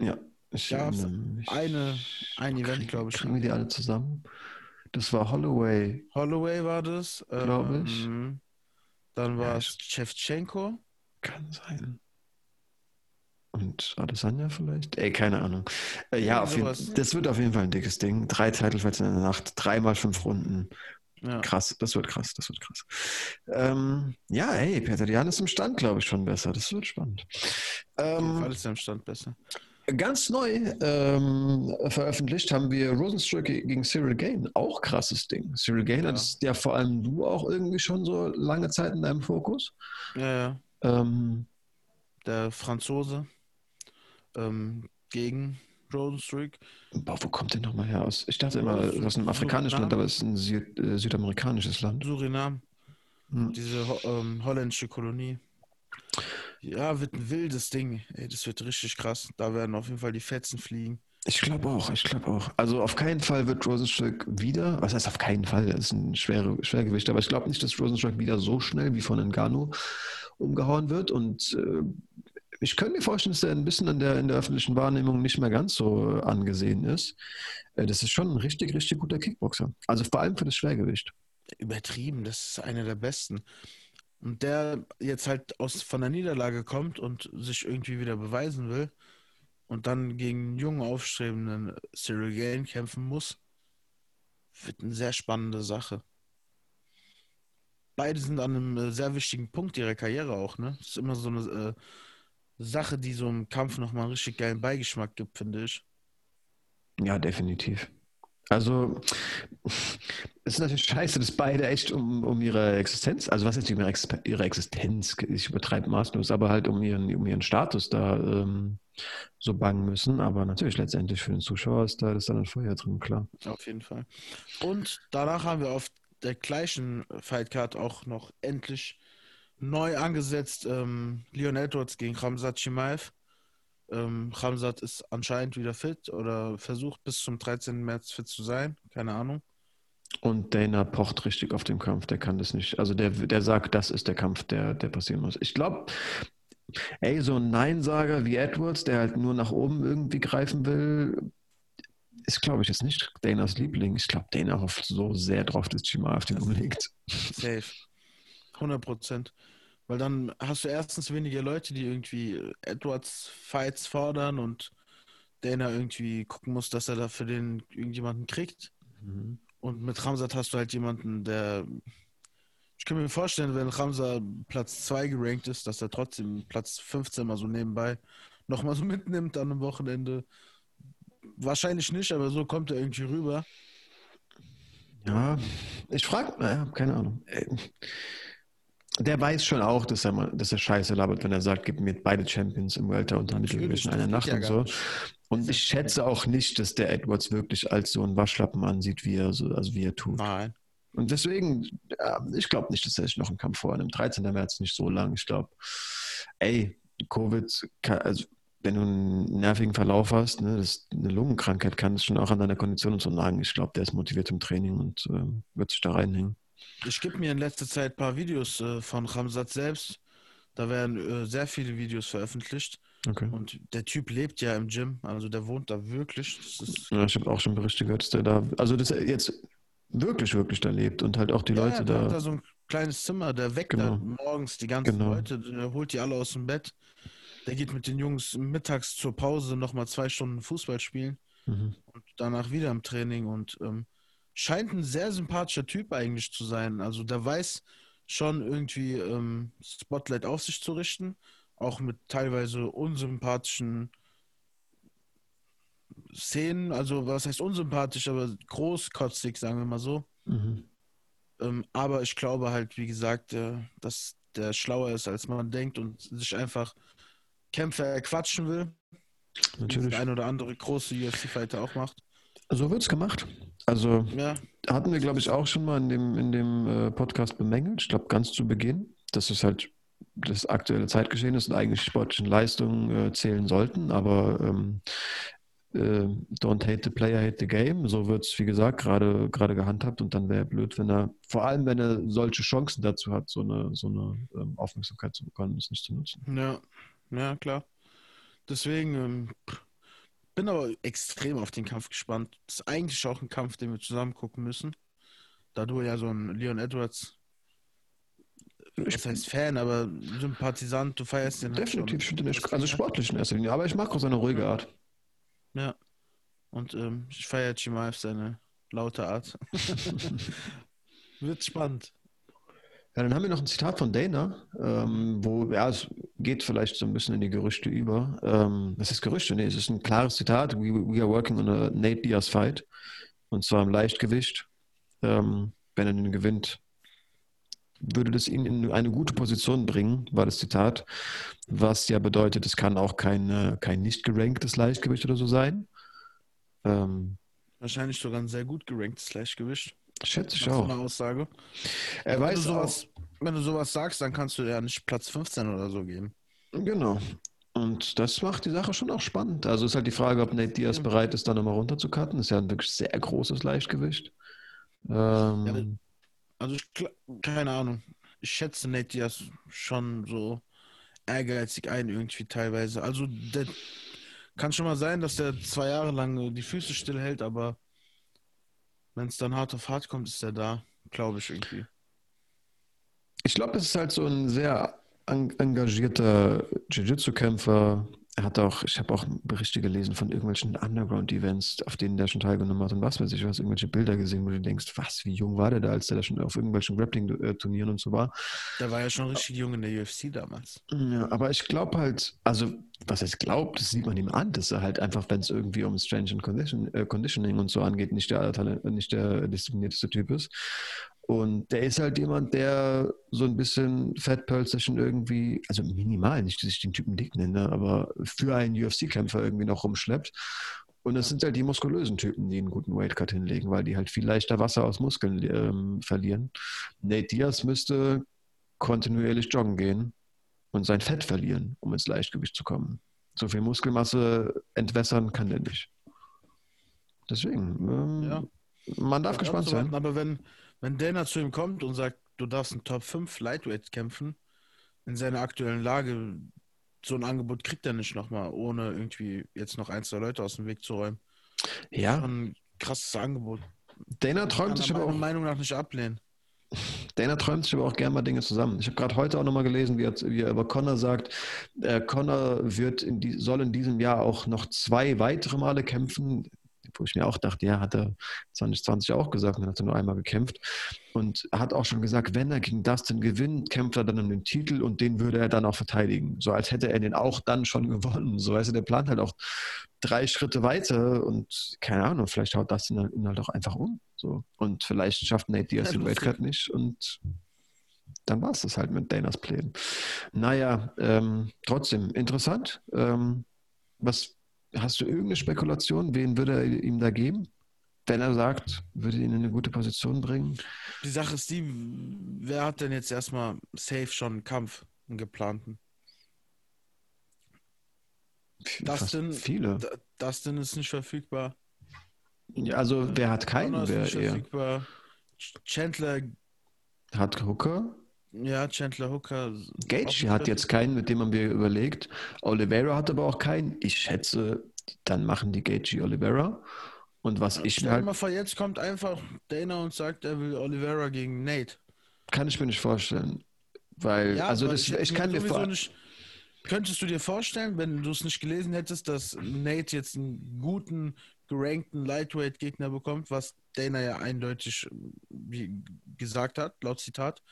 ja. Ich Ja. Eine, ein Event, Kriegen- glaube ich. Kriegen wir die alle zusammen? Das war Holloway. Holloway war das. Glaube ich. ähm, Dann war Ja, es Shevchenko. Kann sein. Und Adesanya vielleicht? Ey, keine Ahnung. Äh, ja, jeden, sowas. das wird auf jeden Fall ein dickes Ding. Drei Titelfights in der Nacht, dreimal fünf Runden. Ja. Krass, das wird krass, das wird krass. Ähm, ja, hey, Peter Jan ist im Stand, glaube ich, schon besser. Das wird spannend. Ähm, ist er im Stand besser. ganz neu ähm, veröffentlicht haben wir Rosenstruck gegen Cyril Gain. Auch krasses Ding. Cyril Gain Ja. hattest ja vor allem du auch irgendwie schon so lange Zeit in deinem Fokus. Ja, ja. Ähm, Der Franzose ähm, gegen Rosenstruck. boah, wo kommt der nochmal her aus? Ich dachte immer, Aus aus einem afrikanischen Suriname. Land, aber es ist ein Süd, äh, südamerikanisches Land. Surinam. Hm. Diese ho ähm, holländische Kolonie. Ja, wird ein wildes Ding. Ey, das wird richtig krass. Da werden auf jeden Fall die Fetzen fliegen. Ich glaube auch, ich glaube auch. Also auf keinen Fall wird Rosenstruck wieder, was heißt auf keinen Fall, das ist ein schwere, Schwergewicht, aber ich glaube nicht, dass Rosenstruck wieder so schnell wie von Ngannou umgehauen wird und äh, ich könnte mir vorstellen, dass er ein bisschen in der, in der öffentlichen Wahrnehmung nicht mehr ganz so äh, angesehen ist. Äh, das ist schon ein richtig, richtig guter Kickboxer. Also vor allem für das Schwergewicht. Übertrieben, das ist einer der besten. Und der jetzt halt aus, von der Niederlage kommt und sich irgendwie wieder beweisen will und dann gegen einen jungen, aufstrebenden Cyril Gain kämpfen muss, wird eine sehr spannende Sache. Beide sind an einem äh, sehr wichtigen Punkt ihrer Karriere auch, ne? Das ist immer so eine, äh, Sache, die so einem Kampf nochmal einen richtig geilen Beigeschmack gibt, finde ich. Ja, definitiv. Also, es ist natürlich scheiße, dass beide echt um, um ihre Existenz, also was ist um ihre, Ex ihre Existenz, ich übertreibe maßlos, aber halt um ihren, um ihren Status da ähm, so bangen müssen. Aber natürlich letztendlich für den Zuschauer ist da, ist da ein Feuer drin, klar. Auf jeden Fall. Und danach haben wir auf der gleichen Fightcard auch noch endlich neu angesetzt ähm, Leon Edwards gegen Ramsat Chimaev. Ähm, Ramsat ist anscheinend wieder fit oder versucht bis zum 13. März fit zu sein. Keine Ahnung. Und Dana pocht richtig auf den Kampf. Der kann das nicht. Also der, der sagt, das ist der Kampf, der, der passieren muss. Ich glaube, ey, so ein Neinsager wie Edwards, der halt nur nach oben irgendwie greifen will, ist, glaube ich, jetzt nicht Danas Liebling. Ich glaube, Dana hofft so sehr drauf, dass Chima auf den umlegt. Safe. 100 Prozent. Weil dann hast du erstens weniger Leute, die irgendwie Edwards Fights fordern und Dana irgendwie gucken muss, dass er da für den irgendjemanden kriegt. Mhm. Und mit Ramsat hast du halt jemanden, der. Ich kann mir vorstellen, wenn Ramsat Platz 2 gerankt ist, dass er trotzdem Platz 15 mal so nebenbei nochmal so mitnimmt an einem Wochenende. Wahrscheinlich nicht, aber so kommt er irgendwie rüber. Ja, ich frage, naja, keine Ahnung. Der weiß schon auch, dass er, mal, dass er scheiße labert, wenn er sagt, gib mir beide Champions im Welter und Mittelgewicht in einer Nacht ja und so. Und ich schätze auch nicht, dass der Edwards wirklich als so ein Waschlappen ansieht, wie er, so, also wie er tut. Nein. Und deswegen, ja, ich glaube nicht, dass er sich noch einen Kampf vornimmt. 13. März nicht so lang. Ich glaube, ey, Covid, kann, also wenn du einen nervigen Verlauf hast, ne, das, eine Lungenkrankheit kann es schon auch an deiner Kondition und so nagen. Ich glaube, der ist motiviert im Training und äh, wird sich da reinhängen. Ich gebe mir in letzter Zeit ein paar Videos äh, von Ramsat selbst. Da werden äh, sehr viele Videos veröffentlicht. Okay. Und der Typ lebt ja im Gym, also der wohnt da wirklich. ja, ich habe auch schon Berichte gehört, dass der da, also dass er jetzt wirklich, wirklich da lebt und halt auch die ja, Leute der da. hat da so ein kleines Zimmer, der weckt genau. da morgens die ganzen genau. Leute, der holt die alle aus dem Bett. Der geht mit den Jungs mittags zur Pause nochmal zwei Stunden Fußball spielen mhm. und danach wieder im Training und ähm, scheint ein sehr sympathischer Typ eigentlich zu sein. Also der weiß schon irgendwie ähm, Spotlight auf sich zu richten, auch mit teilweise unsympathischen Szenen, also was heißt unsympathisch, aber großkotzig, sagen wir mal so. Mhm. Ähm, aber ich glaube halt, wie gesagt, äh, dass der schlauer ist, als man denkt und sich einfach Kämpfer erquatschen will. Natürlich. Wie der ein oder andere große UFC-Fighter auch macht. So wird es gemacht. Also ja. hatten wir, glaube ich, auch schon mal in dem, in dem äh, Podcast bemängelt. Ich glaube, ganz zu Beginn, dass es halt das aktuelle Zeitgeschehen ist und eigentlich sportlichen Leistungen äh, zählen sollten. Aber ähm, äh, don't hate the player, hate the game. So wird es, wie gesagt, gerade gehandhabt. Und dann wäre blöd, wenn er, vor allem wenn er solche Chancen dazu hat, so eine, so eine ähm, Aufmerksamkeit zu bekommen, es nicht zu nutzen. Ja, ja, klar. Deswegen ähm, bin aber extrem auf den Kampf gespannt. Das ist eigentlich auch ein Kampf, den wir zusammen gucken müssen. Da du ja so ein Leon Edwards, das heißt Fan, aber Sympathisant, du feierst den halt Definitiv, ich finde den also sportlich in erster Linie, aber ich mag auch seine ruhige Art. Ja. Und ähm, ich feiere Chimaev seine laute Art. Wird spannend. Ja, dann haben wir noch ein Zitat von Dana, ähm, wo, ja, es geht vielleicht so ein bisschen in die Gerüchte über. Ähm, was ist Gerüchte? Nee, es ist ein klares Zitat. We, we are working on a Nate Diaz fight. Und zwar im Leichtgewicht. Ähm, wenn er den gewinnt, würde das ihn in eine gute Position bringen, war das Zitat. Was ja bedeutet, es kann auch kein, kein nicht geranktes Leichtgewicht oder so sein. Ähm, Wahrscheinlich sogar ein sehr gut geranktes Leichtgewicht. Schätze ich auch. eine Aussage. Er wenn, weiß du sowas, auch, wenn du sowas sagst, dann kannst du ja nicht Platz 15 oder so geben. Genau. Und das macht die Sache schon auch spannend. Also ist halt die Frage, ob Nate Diaz bereit ist, da nochmal runterzucutten. Ist ja ein wirklich sehr großes Leichtgewicht. Ähm, also, ich, keine Ahnung. Ich schätze Nate Diaz schon so ehrgeizig ein, irgendwie teilweise. Also, der kann schon mal sein, dass der zwei Jahre lang die Füße stillhält, aber wenn es dann hart auf hart kommt, ist er da, glaube ich irgendwie. Ich glaube, es ist halt so ein sehr engagierter Jiu-Jitsu-Kämpfer, er hat auch, ich habe auch Berichte gelesen von irgendwelchen Underground-Events, auf denen der schon teilgenommen hat und was weiß ich, du hast irgendwelche Bilder gesehen, wo du denkst, was, wie jung war der da, als der da schon auf irgendwelchen Grappling-Turnieren und so war. Der war ja schon richtig jung in der UFC damals. Ja, aber ich glaube halt, also, was heißt glaubt, das sieht man ihm an, dass er halt einfach, wenn es irgendwie um Strange and Condition, äh, Conditioning und so angeht, nicht der, nicht der disziplinierteste Typ ist. Und der ist halt jemand, der so ein bisschen Fettpölzerchen irgendwie, also minimal, nicht, dass ich den Typen dick nenne, aber für einen UFC-Kämpfer irgendwie noch rumschleppt. Und das sind halt die muskulösen Typen, die einen guten Weightcut hinlegen, weil die halt viel leichter Wasser aus Muskeln ähm, verlieren. Nate Diaz müsste kontinuierlich joggen gehen und sein Fett verlieren, um ins Leichtgewicht zu kommen. So viel Muskelmasse entwässern kann der nicht. Deswegen, ähm, ja. man darf ja, gespannt sein. Aber wenn, wenn Dana zu ihm kommt und sagt, du darfst ein Top 5 Lightweight kämpfen, in seiner aktuellen Lage, so ein Angebot kriegt er nicht nochmal, ohne irgendwie jetzt noch ein, zwei Leute aus dem Weg zu räumen. Ja. Ein krasses Angebot. Dana träumt sich aber auch. Meinung nach nicht ablehnen. Dana träumt sich aber auch gerne mal Dinge zusammen. Ich habe gerade heute auch nochmal gelesen, wie er, wie er, über Connor sagt, äh, Connor wird in die, soll in diesem Jahr auch noch zwei weitere Male kämpfen wo ich mir auch dachte, ja, hat er 2020 auch gesagt, dann hat er nur einmal gekämpft. Und hat auch schon gesagt, wenn er gegen Dustin gewinnt, kämpft er dann um den Titel und den würde er dann auch verteidigen. So als hätte er den auch dann schon gewonnen. So weißt du, der plant halt auch drei Schritte weiter und keine Ahnung, vielleicht haut Dustin ihn halt auch einfach um. So. Und vielleicht schafft Nate Diaz den Weltcup nicht und dann war es das halt mit Danas Plänen. Naja, ähm, trotzdem interessant. Ähm, was Hast du irgendeine Spekulation? Wen würde er ihm da geben? Wenn er sagt, würde ihn in eine gute Position bringen? Die Sache ist die, wer hat denn jetzt erstmal safe schon einen Kampf, einen geplanten? Dustin, viele. Dustin ist nicht verfügbar. Ja, also wer hat keinen? Wer nicht eher? verfügbar. Chandler hat Hooker. Ja, Chandler Hooker. Gage hat jetzt keinen, mit dem haben wir überlegt. Oliveira hat aber auch keinen. Ich schätze, dann machen die Gage Oliveira. Und was ich Stell halt. mal vor, jetzt kommt einfach Dana und sagt, er will Oliveira gegen Nate. Kann ich mir nicht vorstellen. Weil, ja, also das, ich, ich kann dir vorstellen. Könntest du dir vorstellen, wenn du es nicht gelesen hättest, dass Nate jetzt einen guten, gerankten Lightweight-Gegner bekommt, was Dana ja eindeutig gesagt hat, laut Zitat,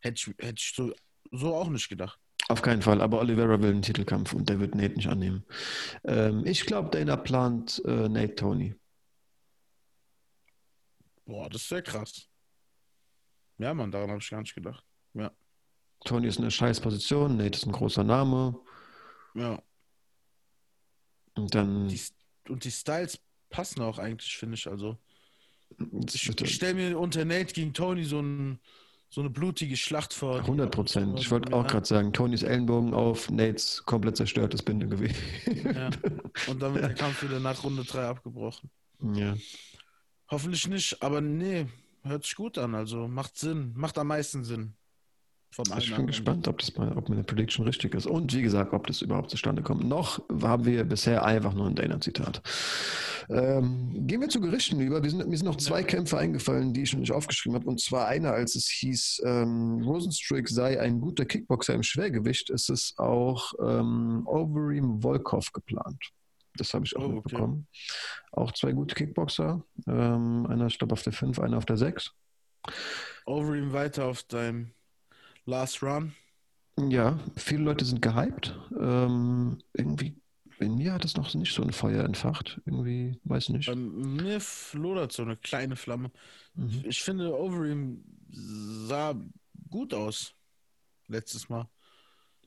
Hätte ich, hätte ich so, so auch nicht gedacht. Auf keinen Fall, aber Oliveira will einen Titelkampf und der wird Nate nicht annehmen. Ähm, ich glaube, Dana plant äh, Nate Tony. Boah, das ist sehr krass. Ja, Mann, daran habe ich gar nicht gedacht. Ja. Tony ist eine scheiß Position, Nate ist ein großer Name. Ja. Und dann. Die, und die Styles passen auch eigentlich, finde ich. Also. Ich, ich stelle mir unter Nate gegen Tony so ein so eine blutige Schlacht vor. 100 Prozent. Ich wollte auch gerade sagen, Tonys Ellenbogen auf Nates komplett zerstörtes Bindegewebe. Ja. Und dann wird der Kampf wieder nach Runde 3 abgebrochen. Ja. Hoffentlich nicht, aber nee, hört sich gut an. Also macht Sinn, macht am meisten Sinn. Ich bin gespannt, ob, das mal, ob meine Prediction richtig ist. Und wie gesagt, ob das überhaupt zustande kommt. Noch haben wir bisher einfach nur ein Dana-Zitat. Ähm, gehen wir zu Gerichten über. Wir sind, mir sind noch zwei Kämpfe eingefallen, die ich noch nicht aufgeschrieben habe. Und zwar einer, als es hieß, ähm, Rosenstrick sei ein guter Kickboxer im Schwergewicht, ist es auch ähm, Overeem Volkov geplant. Das habe ich auch oh, mitbekommen. Okay. Auch zwei gute Kickboxer. Ähm, einer, ich glaube, auf der 5, einer auf der 6. Overeem weiter auf deinem Last Run. Ja, viele Leute sind gehypt. Ähm, irgendwie in mir hat es noch nicht so ein Feuer entfacht. Irgendwie, weiß nicht. Bei mir lodert so eine kleine Flamme. Mhm. Ich finde, Overeem sah gut aus. Letztes Mal.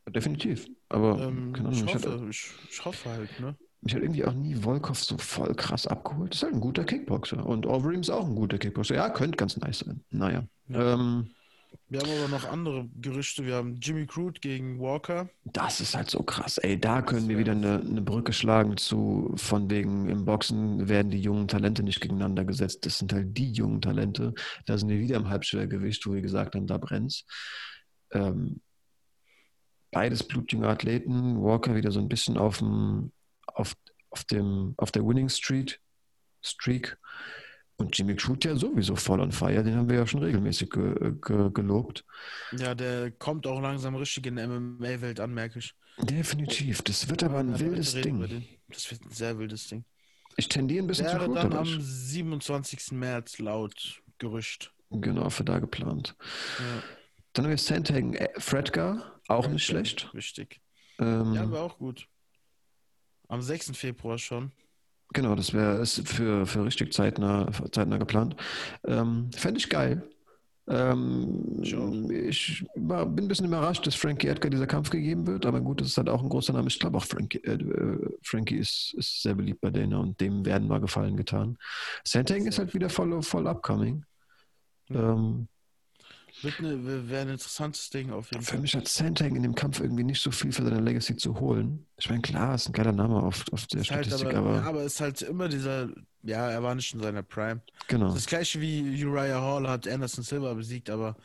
Definitiv. Aber ähm, Ahnung, ich, hoffe, hatte, ich, ich, hoffe halt, ne? Mich hat irgendwie auch nie Volkov so voll krass abgeholt. Das ist halt ein guter Kickboxer. Und Overeem ist auch ein guter Kickboxer. Ja, könnte ganz nice sein. Naja. Ja. Ähm, wir haben aber noch andere Gerüchte. Wir haben Jimmy Crude gegen Walker. Das ist halt so krass. Ey, da können wir wieder eine, eine Brücke schlagen zu, von wegen im Boxen werden die jungen Talente nicht gegeneinander gesetzt. Das sind halt die jungen Talente. Da sind wir wieder im Halbschwergewicht, wo wir gesagt haben, da brennt's. Ähm, beides blutjunge Athleten. Walker wieder so ein bisschen auf dem, auf, auf dem, auf der Winning Street, Streak. Und Jimmy Crute ja sowieso voll on fire, den haben wir ja schon regelmäßig ge ge gelobt. Ja, der kommt auch langsam richtig in der MMA-Welt an, merke ich. Definitiv. Das wird aber ein wildes Ding. Das wird ein sehr wildes Ding. Ich tendiere ein bisschen Wäre zu Crute. dann aber am ich- 27. März laut Gerücht. Genau, für da geplant. Ja, Dann haben wir Sandhagen äh, Fredgar, auch nicht schlecht. Richtig. Ähm, Ja, war auch gut. Am 6. Februar schon. Genau, das wäre ist für, für richtig zeitnah, zeitnah geplant. Ähm, Fände ich geil. Ähm, Ich war, bin ein bisschen überrascht, dass Frankie Edgar dieser Kampf gegeben wird, aber gut, das ist halt auch ein großer Name. Ich glaube auch Frankie, äh, Frankie ist, ist sehr beliebt bei Dana und dem werden mal Gefallen getan. Sandhagen ist halt wieder voll, voll upcoming. Ja. Ähm, Wird eine, wäre ein interessantes Ding auf jeden für Fall. mich hat Sandhagen in dem Kampf irgendwie nicht so viel für seine Legacy zu holen. Ich meine, klar, ist ein geiler Name auf, auf der Ist halt Statistik, aber, aber, ja, aber ist halt immer dieser, ja, er war nicht in seiner Prime. genau. Das gleiche wie Uriah Hall hat Anderson Silva besiegt, aber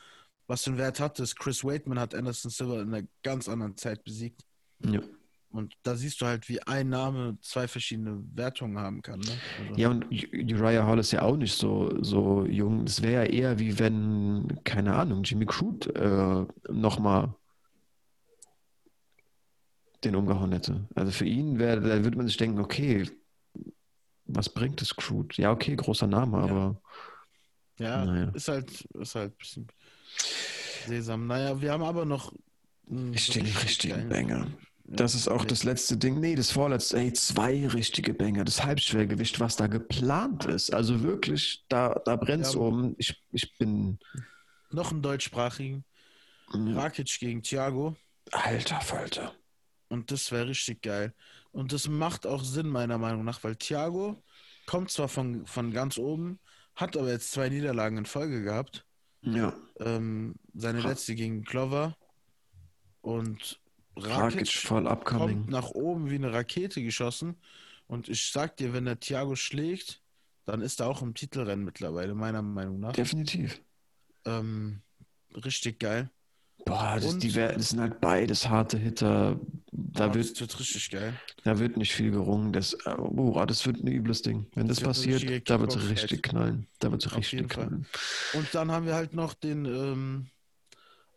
was für einen Wert hat es? Chris Waitman hat Anderson Silva in einer ganz anderen Zeit besiegt. Ja. Und da siehst du halt, wie ein Name zwei verschiedene Wertungen haben kann. Ne? Also, Ja, und Uriah Hall ist ja auch nicht so, so jung. Es wäre ja eher wie wenn, keine Ahnung, Jimmy Crute äh, nochmal den umgehauen hätte. Also für ihn wäre, da würde man sich denken, okay, was bringt es Crute? Ja, okay, großer Name, Ja. aber ja Naja. ist halt, ist halt ein bisschen Sesam. Naja, wir haben aber noch richtig richtigen geilen- Banger. Das ist auch das letzte Ding. Nee, das vorletzte, ey, zwei richtige Banger. Das Halbschwergewicht, was da geplant ist. Also wirklich, da, da brennt es Ja. um. Ich, ich bin, Noch einen deutschsprachigen. ja, Rakic gegen Thiago. alter Falter. Und das wäre richtig geil. Und das macht auch Sinn, meiner Meinung nach, weil Thiago kommt zwar von, von ganz oben, hat aber jetzt zwei Niederlagen in Folge gehabt. Ja. Ähm, seine Ra- letzte gegen Glover. Und Rakic voll upcoming. kommt nach oben wie eine Rakete geschossen. Und ich sag dir, wenn der Thiago schlägt, dann ist er auch im Titelrennen mittlerweile, meiner Meinung nach. Definitiv. Ähm, richtig geil. Boah, das, die, das sind halt beides harte Hitter. Da Boah, wird, das wird richtig geil. da wird nicht viel gerungen. Das, oh, das wird ein übles Ding. Wenn das, Das passiert, da wird es richtig knallen. Da wird es richtig Fall. knallen. Und dann haben wir halt noch den ähm,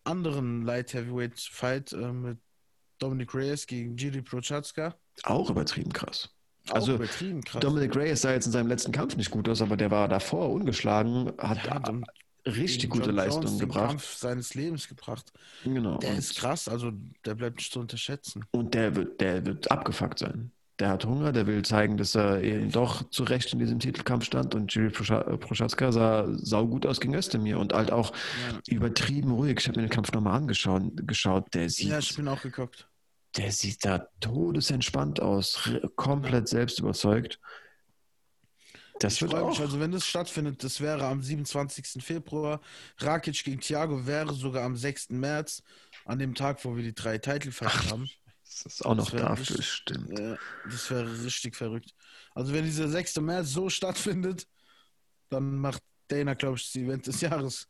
anderen Light Heavyweight Fight äh, mit Dominic Reyes gegen Giri Prochaska. Auch übertrieben krass. Auch Also, übertrieben krass. Dominic Reyes sah jetzt in seinem letzten Kampf nicht gut aus, aber der war davor ungeschlagen, hat Ja, und richtig gute John Leistung Jones den gebracht. Kampf seines Lebens gebracht. Genau. Der ist krass, also der bleibt nicht zu unterschätzen. und der wird, der wird abgefuckt sein. Der hat Hunger, der will zeigen, dass er eben doch zu Recht in diesem Titelkampf stand. Und Jiri Prochaska sah saugut aus gegen Özdemir und halt auch Ja, übertrieben ruhig. Ich habe mir den Kampf nochmal angeschaut. Geschaut. Der, sieht, ja ich bin auch geguckt. Der sieht da todesentspannt aus, komplett selbst überzeugt. Das Ich freue auch. mich, also wenn das stattfindet, das wäre am 27. Februar. Rakic gegen Thiago wäre sogar am 6. März, an dem Tag, wo wir die drei Titelfights haben. das ist auch noch dafür, richtig- stimmt. Ja, das wäre richtig verrückt. Also wenn dieser 6. März so stattfindet, dann macht Dana, glaube ich, das Event des Jahres.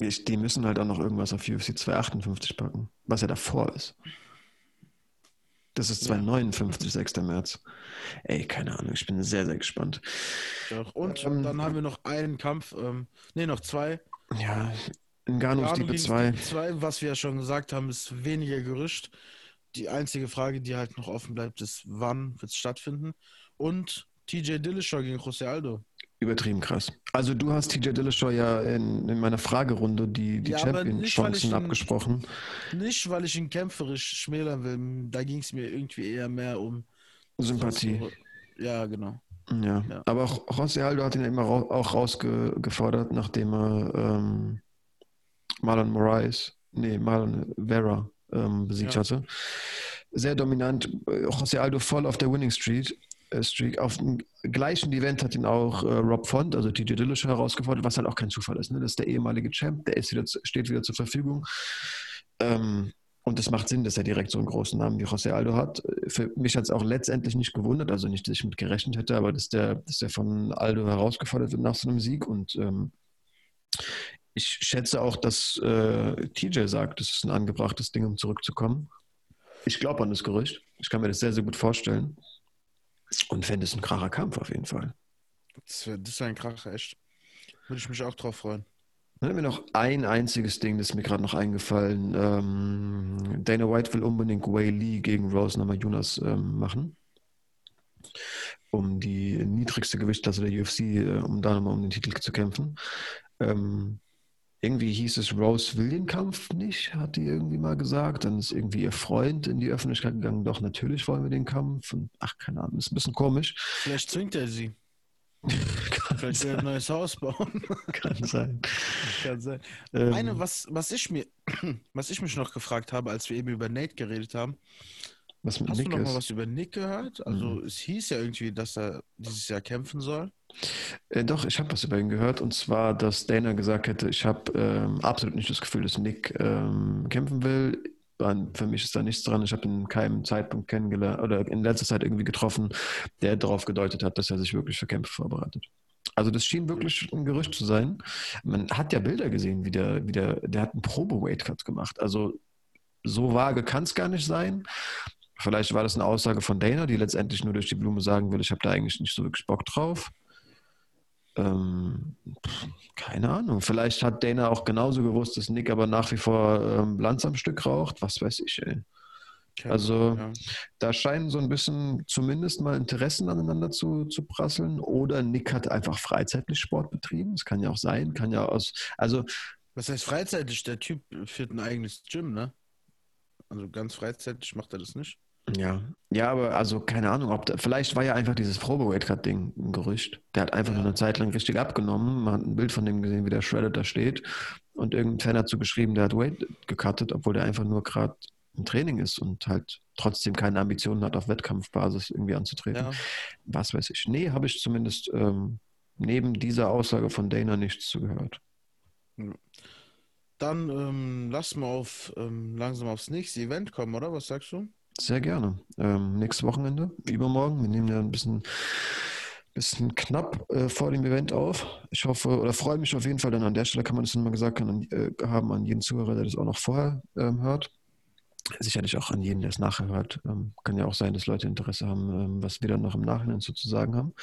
Ich, die müssen halt auch noch irgendwas auf UFC 258 packen, was ja davor ist. Das ist 259, 6. März. Ey, keine Ahnung, ich bin sehr, sehr gespannt. Doch. Und Ähm, dann haben wir noch einen Kampf, ähm, nee, noch zwei. Ja, Ngannou Gano Stipe gegen 2. Stipe 2, was wir ja schon gesagt haben, ist weniger Gerücht. Die einzige Frage, die halt noch offen bleibt, ist, wann wird es stattfinden? Und TJ Dillashaw gegen José Aldo. Übertrieben krass. Also du hast TJ Dillashaw ja in, in meiner Fragerunde die, die Ja, Champion-Chancen abgesprochen. Nicht, weil ich ihn kämpferisch schmälern will, da ging es mir irgendwie eher mehr um Sympathie. Ja, genau. Ja. Ja. aber auch José Aldo hat ihn ja immer rau auch rausgefordert, nachdem er ähm, Marlon Moraes, nee, Marlon Vera ähm, besiegt Ja. hatte. Sehr dominant. Äh, José Aldo voll auf der Winning Street. Streak. Auf dem gleichen Event hat ihn auch äh, Rob Font, also TJ Dillashaw, herausgefordert, was halt auch kein Zufall ist. Ne? Das ist der ehemalige Champ, der ist wieder, steht wieder zur Verfügung. Ähm, und es macht Sinn, dass er direkt so einen großen Namen wie José Aldo hat. Für mich hat es auch letztendlich nicht gewundert, also nicht, dass ich mit gerechnet hätte, aber dass der, dass der von Aldo herausgefordert wird nach so einem Sieg. Und ähm, ich schätze auch, dass äh, TJ sagt, es ist ein angebrachtes Ding, um zurückzukommen. Ich glaube an das Gerücht. Ich kann mir das sehr, sehr gut vorstellen. Und fände es ein kracher Kampf auf jeden Fall. Das wäre wär ein Kracher, echt. Würde ich mich auch drauf freuen. Dann hat mir noch ein einziges Ding, das ist mir gerade noch eingefallen. Ähm, Dana White will unbedingt Wei Lee gegen Rose Namajunas ähm, machen. Um die niedrigste Gewichtsklasse der UFC, äh, um da nochmal um den Titel zu kämpfen. Ähm, irgendwie hieß es, Rose will den Kampf nicht, hat die irgendwie mal gesagt. Dann ist irgendwie ihr Freund in die Öffentlichkeit gegangen, doch, natürlich wollen wir den Kampf. Und, ach, keine Ahnung, ist ein bisschen komisch. Vielleicht zwingt er sie. Vielleicht will er ein neues Haus bauen. Kann sein. Kann sein. Ähm, Eine, was, was, ich mir, was ich mich noch gefragt habe, als wir eben über Nate geredet haben, was mit hast Nick du noch mal ist. was über Nick gehört? Also es hieß ja irgendwie, dass er dieses Jahr kämpfen soll. Äh, doch, ich habe was über ihn gehört und zwar, dass Dana gesagt hätte, ich habe ähm, absolut nicht das Gefühl, dass Nick ähm, kämpfen will. Für mich ist da nichts dran. Ich habe ihn in keinem Zeitpunkt kennengelernt oder in letzter Zeit irgendwie getroffen, der darauf gedeutet hat, dass er sich wirklich für Kämpfe vorbereitet. Also das schien wirklich ein Gerücht zu sein. Man hat ja Bilder gesehen, wie der, wie der, der hat einen Probe-Weight-Cut gemacht. Also so vage kann es gar nicht sein. Vielleicht war das eine Aussage von Dana, die letztendlich nur durch die Blume sagen will, ich habe da eigentlich nicht so wirklich Bock drauf. Ähm, keine Ahnung. Vielleicht hat Dana auch genauso gewusst, dass Nick aber nach wie vor ähm, Lanz am Stück raucht. Was weiß ich, ey. Also- ja. Da scheinen so ein bisschen zumindest mal Interessen aneinander zu, zu prasseln. Oder Nick hat einfach freizeitlich Sport betrieben. Das kann ja auch sein. Kann ja aus. Also, Was heißt freizeitlich? Der Typ führt ein eigenes Gym, ne? Also ganz freizeitig macht er das nicht. Ja. Ja, aber also keine Ahnung, ob da, vielleicht war ja einfach dieses Probe-Weight-Cut-Ding ein Gerücht. Der hat einfach nur eine Zeit lang richtig abgenommen. Man hat ein Bild von dem gesehen, wie der Shredded da steht. Und irgendein Fan hat so geschrieben, der hat Weight gecuttet, obwohl der einfach nur gerade im Training ist und halt trotzdem keine Ambitionen hat, auf Wettkampfbasis irgendwie anzutreten. Ja. Was weiß ich. Nee, habe ich zumindest ähm, neben dieser Aussage von Dana nichts zugehört. Dann ähm, lass mal auf, ähm, langsam aufs nächste Event kommen, oder? Was sagst du? Sehr gerne. Ähm, nächstes Wochenende, übermorgen. Wir nehmen ja ein bisschen, bisschen knapp äh, vor dem Event auf. Ich hoffe oder freue mich auf jeden Fall, dann an der Stelle kann man das nochmal gesagt an, äh, haben an jeden Zuhörer, der das auch noch vorher ähm, hört. Sicherlich auch an jeden, der es nachher hört. Ähm, kann ja auch sein, dass Leute Interesse haben, ähm, was wir dann noch im Nachhinein so zu sagen haben.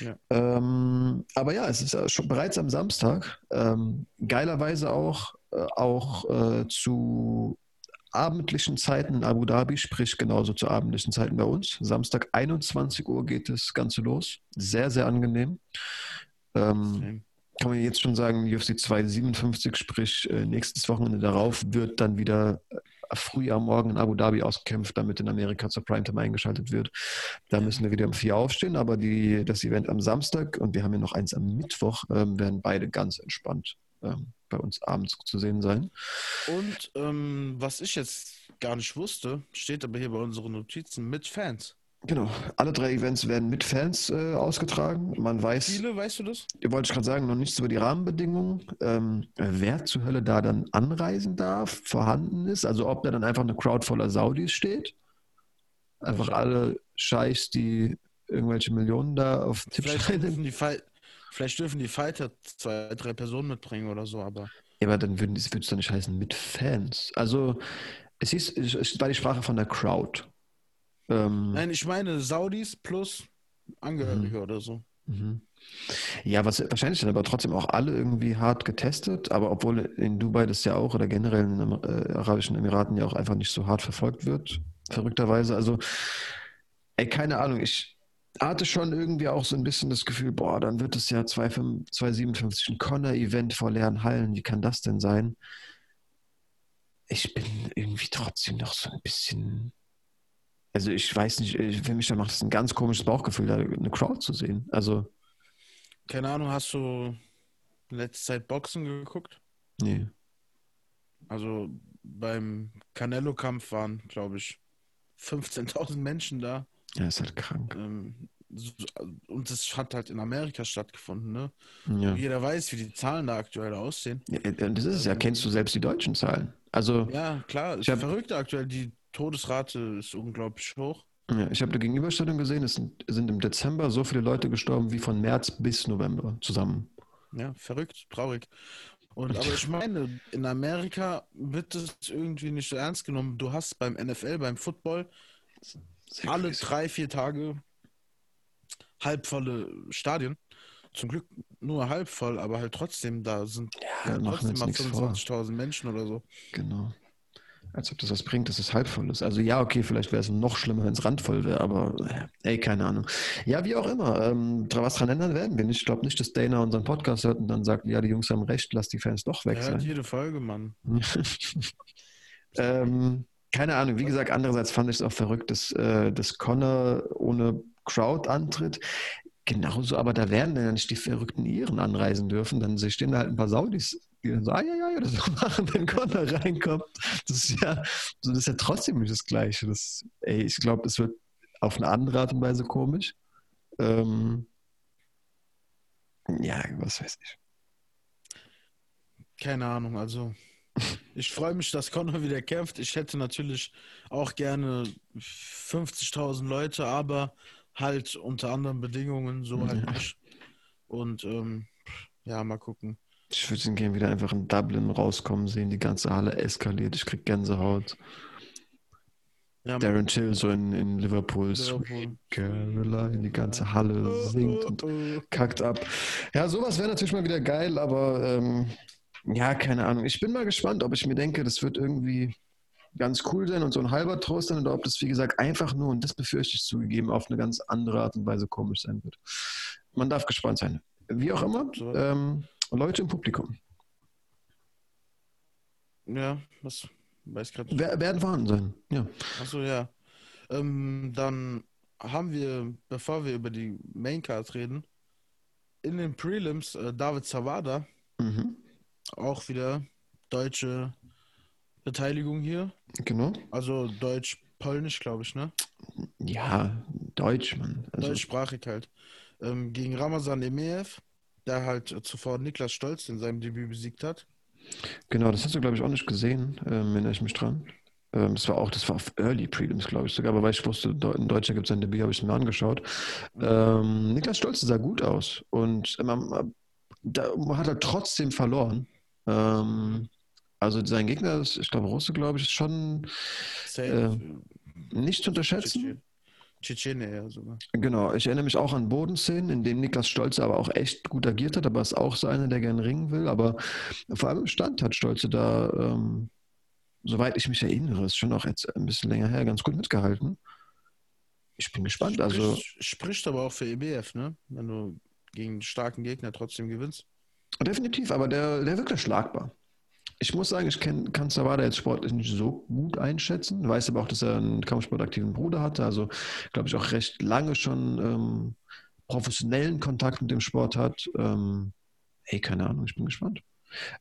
Ja. Ähm, aber ja, es ist schon bereits am Samstag. Ähm, geilerweise auch, äh, auch äh, zu abendlichen Zeiten in Abu Dhabi, sprich genauso zu abendlichen Zeiten bei uns. Samstag 21 Uhr geht das Ganze los. Sehr, sehr angenehm. Ähm, kann man jetzt schon sagen, UFC 257, sprich äh, nächstes Wochenende darauf, wird dann wieder äh, früh am Morgen in Abu Dhabi ausgekämpft, damit in Amerika zur Primetime eingeschaltet wird. Da müssen wir wieder um vier aufstehen, aber die, das Event am Samstag und wir haben ja noch eins am Mittwoch, ähm, werden beide ganz entspannt ähm, bei uns abends zu sehen sein. Und ähm, was ich jetzt gar nicht wusste, steht aber hier bei unseren Notizen mit Fans. Genau, alle drei Events werden mit Fans äh, ausgetragen. Man weiß, Viele, weißt du das? wollte ich gerade sagen, noch nichts über die Rahmenbedingungen. Ähm, wer zur Hölle da dann anreisen darf, vorhanden ist. Also ob da dann einfach eine Crowd voller Saudis steht. Einfach alle Scheichs, die irgendwelche Millionen da auf Tipp Vielleicht die vielleicht dürfen die Fighter zwei, drei Personen mitbringen oder so, aber Ja, aber dann würde es doch nicht heißen mit Fans. Also es, hieß, es war die Sprache von der Crowd. Ähm, nein, ich meine Saudis plus Angehörige Mhm. oder so. Mhm. Ja, was wahrscheinlich sind aber trotzdem auch alle irgendwie hart getestet, aber obwohl in Dubai das ja auch oder generell in den äh, Arabischen Emiraten ja auch einfach nicht so hart verfolgt wird, verrückterweise. Also, ey, keine Ahnung, ich hatte schon irgendwie auch so ein bisschen das Gefühl, boah, dann wird es ja 2,5 2,57 ein Connor-Event vor leeren Hallen, wie kann das denn sein? Ich bin irgendwie trotzdem noch so ein bisschen. Also ich weiß nicht, ich- für mich da macht es ein ganz komisches Bauchgefühl, da eine Crowd zu sehen. Also, Keine Ahnung, hast du letzte Zeit Boxen geguckt? nee. Also beim Canelo-Kampf waren, glaube ich, 15.000 Menschen da. Ja, ist halt krank. Ähm, und das hat halt in Amerika stattgefunden, ne? Ja. Jeder weiß, wie die Zahlen da aktuell aussehen. ja. Und das ist es ja, kennst du selbst die deutschen Zahlen? Also, Ja, klar, ist hab- verrückt aktuell. Die Todesrate ist unglaublich hoch. ja, ich habe eine Gegenüberstellung gesehen, es sind, sind im Dezember so viele Leute gestorben wie von März bis November zusammen. Ja, verrückt, traurig. Und aber ich meine, in Amerika wird das irgendwie nicht so ernst genommen. Du hast beim NFL, beim Football Sehr alle crazy. drei, vier Tage halbvolle Stadien. zum Glück nur halb voll, aber halt trotzdem, da sind Ja, machen wir trotzdem mal nichts vor. 25.000 Menschen oder so. Genau. Als ob das was bringt, dass es halb voll ist. Also ja, okay, vielleicht wäre es noch schlimmer, wenn es randvoll wäre, aber äh, ey, keine Ahnung. Ja, wie auch immer. Ähm, was dran ändern werden wir nicht. Ich glaube nicht, dass Dana unseren Podcast hört und dann sagt, ja, die Jungs haben recht, lass die Fans doch weg sein. jede Folge, Mann. ähm, keine Ahnung. Wie gesagt, andererseits fand ich es auch verrückt, dass, äh, dass Connor ohne Crowd antritt. Genauso, aber da werden dann nicht die verrückten Iren anreisen dürfen. Dann stehen da halt ein paar Saudis, die dann so, ah ja, ja, ja, das machen, wenn Connor reinkommt. Das ist ja, das ist ja trotzdem nicht das Gleiche. Das, ey, ich glaube, es wird auf eine andere Art und Weise komisch. Ähm, ja, was weiß ich. Keine Ahnung, also ich freue mich, dass Conor wieder kämpft. Ich hätte natürlich auch gerne 50.000 Leute, aber halt unter anderen Bedingungen, so halt Ja. nicht. Und ähm, ja, mal gucken. Ich würde ihn gerne wieder einfach in Dublin rauskommen sehen. Die ganze Halle eskaliert. Ich krieg Gänsehaut. Ja, Darren Till so in, in Liverpool. Liverpool. Caroline. Die ganze Halle singt und kackt ab. Ja, sowas wäre natürlich mal wieder geil, aber ähm, ja, keine Ahnung. Ich bin mal gespannt, ob ich mir denke, das wird irgendwie ganz cool sein und so ein halber Trost sein oder ob das, wie gesagt, einfach nur, und das befürchte ich zugegeben, auf eine ganz andere Art und Weise komisch sein wird. Man darf gespannt sein. Wie auch immer, ähm, Leute im Publikum Ja, was weiß gerade nicht. wer, werden vorhanden sein. Ja. Achso, ja. Ähm, dann haben wir, bevor wir über die Maincard reden, in den Prelims äh, David Zawada, Mhm. Auch wieder deutsche Beteiligung hier. Genau. Also deutsch-polnisch, glaube ich, ne? Ja, Deutsch, Mann. Also, Deutschsprachig halt. Ähm, gegen Ramazan Emeev, der halt zuvor Niklas Stolz in seinem Debüt besiegt hat. genau, das hast du, glaube ich, auch nicht gesehen, ähm, erinnere ich mich dran. Ähm, das war auch, das war auf Early Prelims, glaube ich sogar, aber weil ich wusste, Deu- ein Deutscher gibt es ein Debüt, habe ich es mir angeschaut. Ähm, Niklas Stolze sah gut aus und ähm, da hat er trotzdem verloren. Ähm, also sein Gegner, ist, ich glaube, Russe, glaube ich, ist schon. Äh, nicht zu unterschätzen. Tschetschen- Tschetschene ja sogar. Genau, ich erinnere mich auch an Bodenszenen, in denen Niklas Stolze aber auch echt gut agiert hat, aber ist auch so einer, der gern ringen will. Aber vor allem im Stand hat Stolze da, ähm, soweit ich mich erinnere, ist schon auch jetzt ein bisschen länger her, ganz gut mitgehalten. Ich bin gespannt. Also Spricht, spricht aber auch für EBF, ne? Wenn du gegen einen starken Gegner trotzdem gewinnst. Definitiv, aber der, der wirklich schlagbar. Ich muss sagen, ich kann Zawada jetzt sportlich nicht so gut einschätzen, weiß aber auch, dass er einen kampfsportaktiven Bruder hatte, also glaube ich auch recht lange schon ähm, professionellen Kontakt mit dem Sport hat. Ähm, hey, keine Ahnung, ich bin gespannt.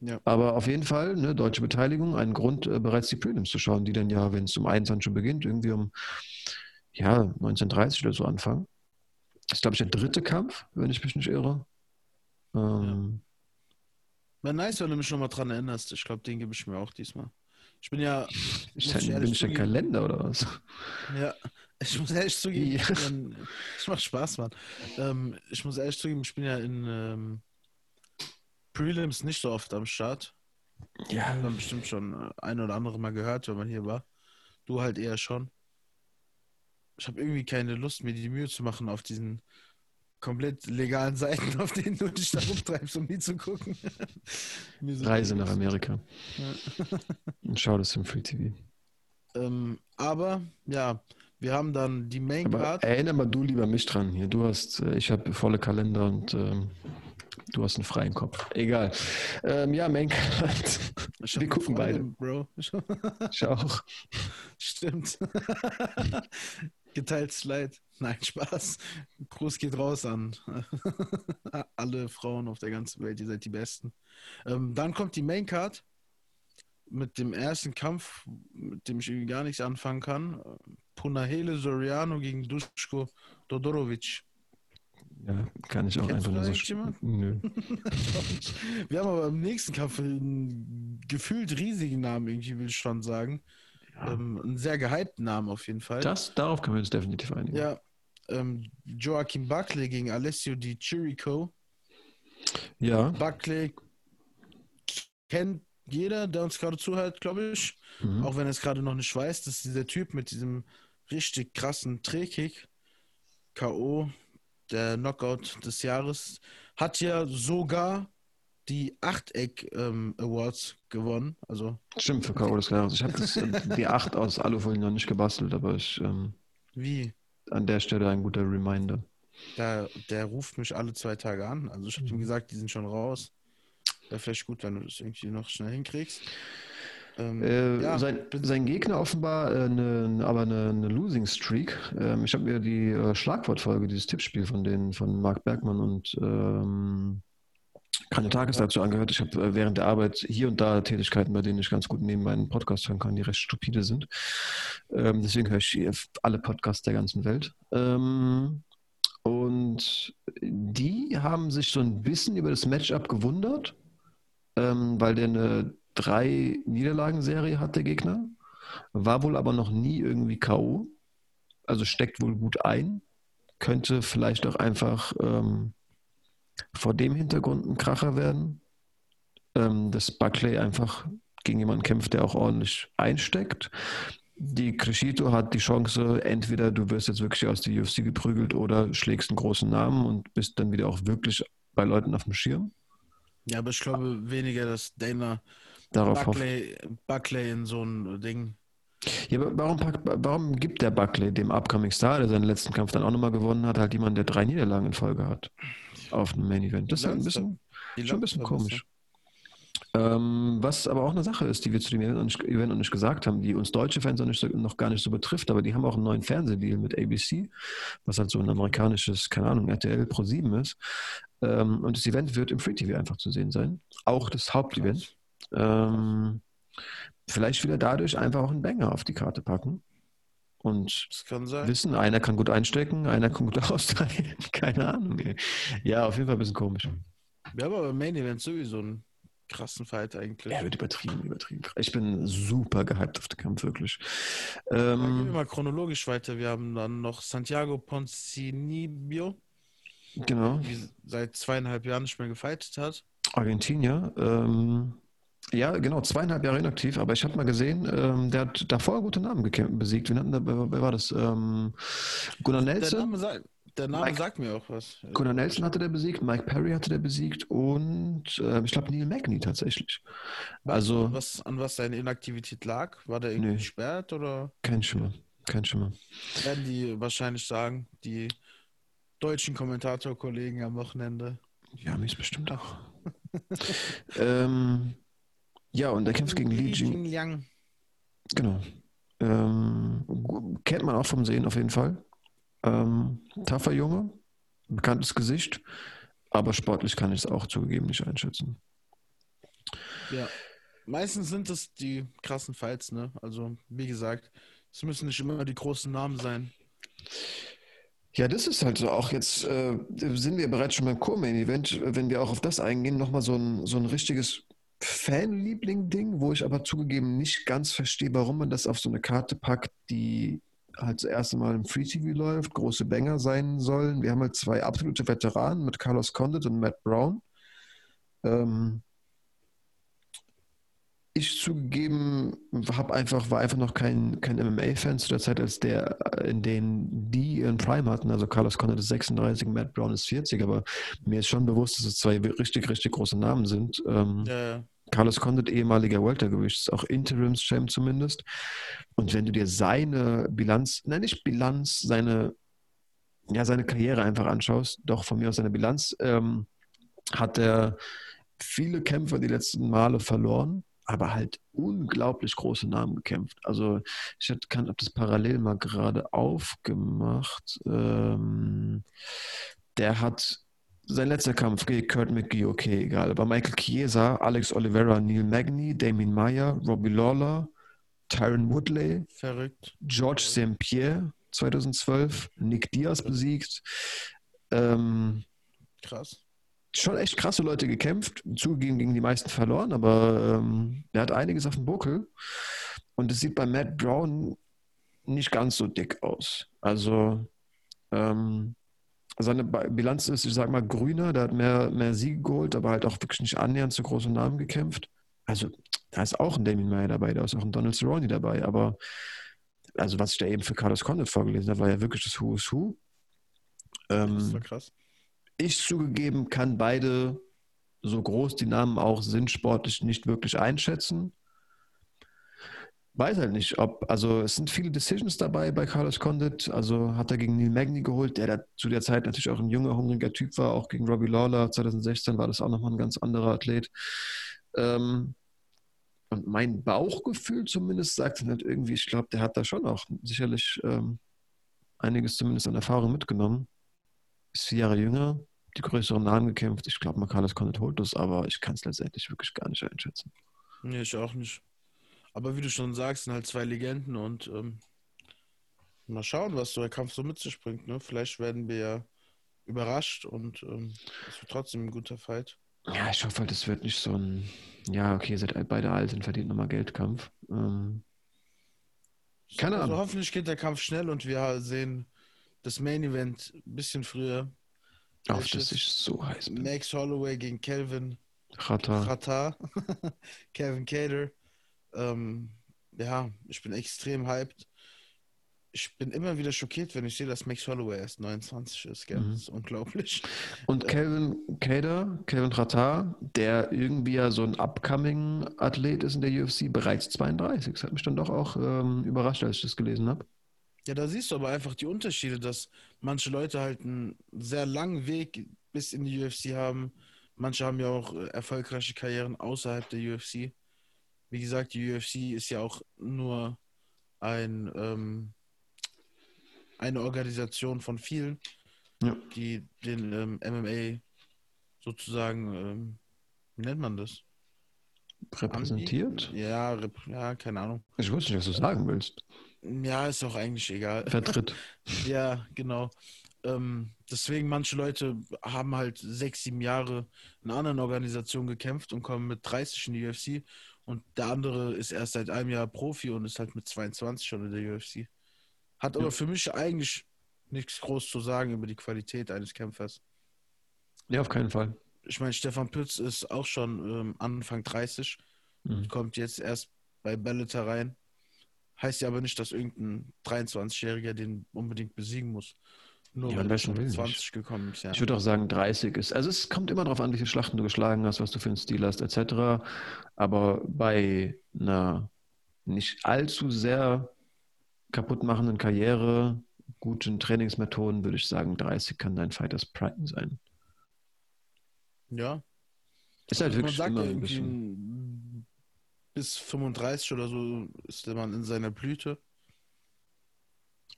Ja. Aber auf jeden Fall, ne, deutsche Beteiligung, ein Grund, äh, bereits die Prelims zu schauen, die dann ja, wenn es um 21 schon beginnt, irgendwie um ja, 1930 oder so anfangen. Das ist, glaube ich, der dritte Kampf, wenn ich mich nicht irre. Ähm, Wäre nice, wenn du mich nochmal dran erinnerst. Ich glaube, den gebe ich mir auch diesmal. Ich bin ja, ich bin ehrlich ich der zugeben- Kalender oder was? ja, ich muss ehrlich zugeben, Ja. ich bin, macht Spaß, Mann. Ähm, ich muss ehrlich zugeben, ich bin ja in ähm, Prelims nicht so oft am Start. Ja, Hat man bestimmt schon äh, ein oder andere Mal gehört, wenn man hier war. Du halt eher schon. Ich habe irgendwie keine Lust, mir die Mühe zu machen auf diesen komplett legalen Seiten, auf denen du dich da rumtreibst, um die zu gucken. Reise nach Amerika. Ja. Und schau das im Free TV. Ähm, aber ja, wir haben dann die Main Card. erinnere mal du lieber mich dran hier. Du hast, äh, ich habe volle Kalender und ähm, du hast einen freien Kopf. Egal. Ähm, ja, Main Card. Wir gucken beide. Bro. Ich auch. Stimmt. Geteiltes Leid. Nein, Spaß. Gruß geht raus an alle Frauen auf der ganzen Welt. Ihr seid die Besten. Ähm, dann kommt die Main Card mit dem ersten Kampf, mit dem ich irgendwie gar nichts anfangen kann. Punahele Soriano gegen Duško Dodorovic. Ja, kann ich auch Kennst einfach nur so. Nö. Wir haben aber im nächsten Kampf einen gefühlt riesigen Namen, irgendwie will ich schon sagen. Ähm, einen sehr gehypten Namen auf jeden Fall. Das, darauf können wir uns definitiv einigen. Ja, ähm, Joachim Buckley gegen Alessio Di Chirico. Ja. Buckley kennt jeder, der uns gerade zuhört, glaube ich. Mhm. Auch wenn er es gerade noch nicht weiß, das ist dieser Typ mit diesem richtig krassen Drehkick. K.O. der Knockout des Jahres, hat ja sogar die Achteck ähm, Awards gewonnen. Also Stimmt, für K.O. des Jahres. Ich habe äh, die 8 aus Alufolie noch nicht gebastelt, aber ich. Ähm, wie? An der Stelle ein guter Reminder. Der, der ruft mich alle zwei Tage an. Also ich habe ihm Mhm. gesagt, die sind schon raus. Wäre vielleicht gut, wenn du das irgendwie noch schnell hinkriegst. Ähm, Äh, ja, sein, sein Gegner offenbar äh, eine, eine- aber eine, eine Losing Streak. Ähm, ich habe mir die äh, Schlagwortfolge, dieses Tippspiel von den von Marc Bergmann und ähm, Kanye Tages dazu angehört. Ich habe äh, während der Arbeit hier und da Tätigkeiten, bei denen ich ganz gut neben meinen Podcast hören kann, die recht stupide sind. Ähm, deswegen höre ich alle Podcasts der ganzen Welt. Ähm, und die haben sich so ein bisschen über das Matchup gewundert, ähm, weil der eine drei Niederlagenserie hat, der Gegner. War wohl aber noch nie irgendwie K.O. Also steckt wohl gut ein. Könnte vielleicht auch einfach ähm, vor dem Hintergrund ein Kracher werden, ähm, dass Buckley einfach gegen jemanden kämpft, der auch ordentlich einsteckt. Die Crescito hat die Chance, entweder du wirst jetzt wirklich aus der UFC geprügelt oder schlägst einen großen Namen und bist dann wieder auch wirklich bei Leuten auf dem Schirm. ja, aber ich glaube weniger, dass Dana Darauf. Buckley, Buckley in so ein Ding. Ja, aber warum, packt, warum gibt der Buckley dem Upcoming Star, der seinen letzten Kampf dann auch nochmal gewonnen hat, halt jemanden, der drei Niederlagen in Folge hat auf einem Main Event? Das ist halt ein bisschen, schon ein bisschen komisch. Ähm, was aber auch eine Sache ist, die wir zu dem Event noch nicht, gesagt haben, die uns deutsche Fans noch, nicht noch gar nicht so betrifft, aber die haben auch einen neuen Fernsehdeal mit ABC, was halt so ein amerikanisches, keine Ahnung, RTL Pro 7 ist. Ähm, und das Event wird im Free TV einfach zu sehen sein. Auch das Hauptevent. Ähm, vielleicht will er dadurch einfach auch einen Banger auf die Karte packen. Und wissen, einer kann gut einstecken, einer kann gut austeilen. Keine Ahnung. Ey. Ja, auf jeden Fall ein bisschen komisch. Wir haben aber im Main Event sowieso einen krassen Fight eigentlich. Er wird übertrieben, übertrieben. Ich bin super gehypt auf den Kampf, wirklich. Dann gehen wir Ähm, mal chronologisch weiter. Wir haben dann noch Santiago Poncinibio, genau, die seit zweieinhalb Jahren nicht mehr gefightet hat. Argentinier. Ähm, ja, genau, zweieinhalb Jahre inaktiv, aber ich habe mal gesehen, ähm, der hat davor gute Namen besiegt. Wen hatten da, wer, war das? Ähm, Gunnar Der Nelson? Name, sagt, der Name Mike- sagt mir auch was. Gunnar Nelson hatte der besiegt, Mike Perry hatte der besiegt und äh, ich glaube Neil Magny tatsächlich. Also was, an was seine Inaktivität lag? War der irgendwie gesperrt oder kein Schimmer, kein Schimmer. werden die wahrscheinlich sagen, die deutschen Kommentatorkollegen am Wochenende? Ja, mich bestimmt auch. ähm, ja, und er kämpft gegen Li Jing. Liang. Genau. Ähm, kennt man auch vom Sehen auf jeden Fall. Ähm, tougher Junge, bekanntes Gesicht, aber sportlich kann ich es auch zugegeben nicht einschätzen. Ja. Meistens sind es die krassen Fights, ne? Also, wie gesagt, es müssen nicht immer die großen Namen sein. Ja, das ist halt so. Auch jetzt äh, sind wir bereits schon beim Co-Main-Event, wenn wir auch auf das eingehen, nochmal so ein, so ein richtiges Fanliebling-Ding, wo ich aber zugegeben nicht ganz verstehe, warum man das auf so eine Karte packt, die halt das erste Mal im Free TV läuft, große Banger sein sollen. Wir haben halt zwei absolute Veteranen mit Carlos Condit und Matt Brown. Ähm, ich zugegeben hab einfach, war einfach noch kein, kein MMA-Fan zu der Zeit, als der, äh, in denen die ihren Prime hatten. Also Carlos Condit ist 36, Matt Brown ist 40, aber mir ist schon bewusst, dass es zwei richtig, richtig große Namen sind. Ähm, Ja, ja. Carlos Condit, ehemaliger Weltergewicht, ist auch Interims-Champ zumindest. Und wenn du dir seine Bilanz, nein, nicht Bilanz, seine, ja, seine Karriere einfach anschaust, doch von mir aus seine Bilanz, ähm, hat er viele Kämpfer die letzten Male verloren, aber halt unglaublich große Namen gekämpft. Also ich habe hab das parallel mal gerade aufgemacht. Ähm, der hat sein letzter Kampf gegen Kurt McGee, okay, egal. Aber Michael Chiesa, Alex Oliveira, Neil Magny, Damien Meyer, Robbie Lawler, Tyron Woodley, Verrückt. George St. Pierre 2012, Nick Diaz besiegt. Ähm, Krass. schon echt krasse Leute gekämpft, zugegeben gegen die meisten verloren, aber ähm, er hat einiges auf dem Buckel. Und es sieht bei Matt Brown nicht ganz so dick aus. Also ähm, seine Bilanz ist, ich sag mal, grüner, der hat mehr, mehr Siege geholt, aber halt auch wirklich nicht annähernd zu großen Namen gekämpft. Also da ist auch ein Damien Meyer dabei, da ist auch ein Donald Cerrone dabei, aber also was ich da eben für Carlos Condit vorgelesen habe, war ja wirklich das Who is Who. Ähm, Das war krass. ich zugegeben kann beide, so groß die Namen auch sind, sportlich nicht wirklich einschätzen. Weiß halt nicht, ob, also es sind viele Decisions dabei bei Carlos Condit. Also hat er gegen Neil Magny geholt, der da zu der Zeit natürlich auch ein junger, hungriger Typ war. Auch gegen Robbie Lawler 2016 war das auch nochmal ein ganz anderer Athlet. Ähm, und mein Bauchgefühl zumindest sagt dann halt irgendwie, ich glaube, der hat da schon auch sicherlich ähm, einiges zumindest an Erfahrung mitgenommen. Ist vier Jahre jünger, die größeren Namen gekämpft. Ich glaube, Carlos Condit holt das, aber ich kann es letztendlich wirklich gar nicht einschätzen. Nee, ich auch nicht. Aber wie du schon sagst, sind halt zwei Legenden und ähm, mal schauen, was so der Kampf so mit sich bringt. Ne? Vielleicht werden wir ja überrascht und ähm, es wird trotzdem ein guter Fight. Ja, ich hoffe halt, es wird nicht so ein, ja, okay, ihr seid beide alt und verdient nochmal Geldkampf. Ähm, keine Also Ahnung. hoffentlich geht der Kampf schnell und wir sehen das Main Event ein bisschen früher. auf das ich so heiß bin. Max Holloway gegen Kelvin Rata. Rata, Kevin Cater. Ähm, ja, ich bin extrem hyped. Ich bin immer wieder schockiert, wenn ich sehe, dass Max Holloway erst 29 ist. Gell? Mhm. Das ist unglaublich. Und Calvin Cater, Calvin Rata, der irgendwie ja so ein upcoming Athlet ist in der UFC, bereits 32. Das hat mich dann doch auch ähm, überrascht, als ich das gelesen habe. Ja, da siehst du aber einfach die Unterschiede, dass manche Leute halt einen sehr langen Weg bis in die UFC haben. Manche haben ja auch äh, erfolgreiche Karrieren außerhalb der UFC. Wie gesagt, die UFC ist ja auch nur ein, ähm, eine Organisation von vielen, Ja. die den ähm, MMA sozusagen, ähm, wie nennt man das? Repräsentiert? Ja, rep- ja, keine Ahnung. Ich wusste nicht, was du sagen willst. Ja, ist auch eigentlich egal. Vertritt. Ja, genau. Ähm, deswegen, manche Leute haben halt sechs, sieben Jahre in anderen Organisation gekämpft und kommen mit 30 in die UFC. Und der andere ist erst seit einem Jahr Profi und ist halt mit 22 schon in der UFC. Hat aber Ja. für mich eigentlich nichts groß zu sagen über die Qualität eines Kämpfers. Ja, auf keinen Fall. Ich meine, Stefan Pütz ist auch schon ähm, Anfang 30 Mhm. kommt jetzt erst bei Bellator rein. Heißt ja aber nicht, dass irgendein 23-Jähriger den unbedingt besiegen muss. Nur Ja, nicht. 20 gekommen ja. Ich würde auch sagen, 30 ist. Also es kommt immer darauf an, wie viele Schlachten du geschlagen hast, was du für einen Stil hast, etc. Aber bei einer nicht allzu sehr kaputtmachenden Karriere, guten Trainingsmethoden, würde ich sagen, 30 kann dein Fighters Prime sein. Ja. Ist halt Also man wirklich sagt immer ja ein bisschen. bis 35 oder so ist der Mann in seiner Blüte.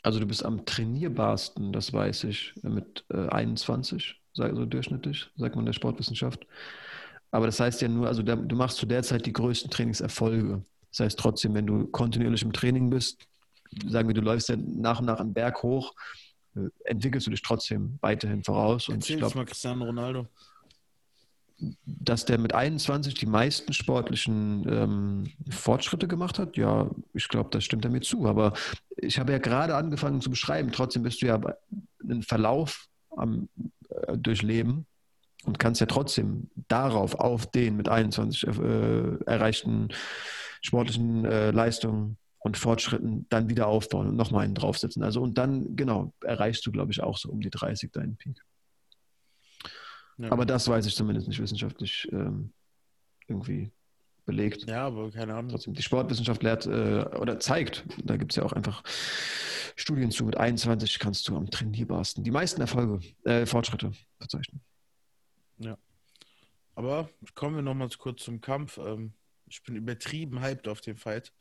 Also du bist am trainierbarsten, das weiß ich, mit äh, 21, sag- so durchschnittlich, sagt man in der Sportwissenschaft. Aber das heißt ja nur, also der, du machst zu der Zeit die größten Trainingserfolge. Das heißt trotzdem, wenn du kontinuierlich im Training bist, sagen wir, du läufst ja nach und nach einen Berg hoch, äh, entwickelst du dich trotzdem weiterhin voraus. Und ich Erzähl glaube, mal Cristiano Ronaldo. Dass der mit 21 die meisten sportlichen ähm, Fortschritte gemacht hat, ja, ich glaube, das stimmt damit zu. Aber ich habe ja gerade angefangen zu beschreiben, trotzdem bist du ja einen Verlauf am äh, durchleben und kannst ja trotzdem darauf, auf den mit 21 äh, erreichten sportlichen äh, Leistungen und Fortschritten dann wieder aufbauen und nochmal einen draufsetzen. Also und dann, genau, erreichst du, glaube ich, auch so um die 30 deinen Peak. Ja. Aber das weiß ich zumindest nicht wissenschaftlich ähm, irgendwie belegt. ja, aber keine Ahnung. Trotzdem, die Sportwissenschaft lehrt äh, oder zeigt, da gibt es ja auch einfach Studien zu, mit 21 kannst du am trainierbarsten die meisten Erfolge, äh, Fortschritte verzeichnen. Aber kommen wir nochmal kurz zum Kampf. Ähm, ich bin übertrieben hyped auf den Fight.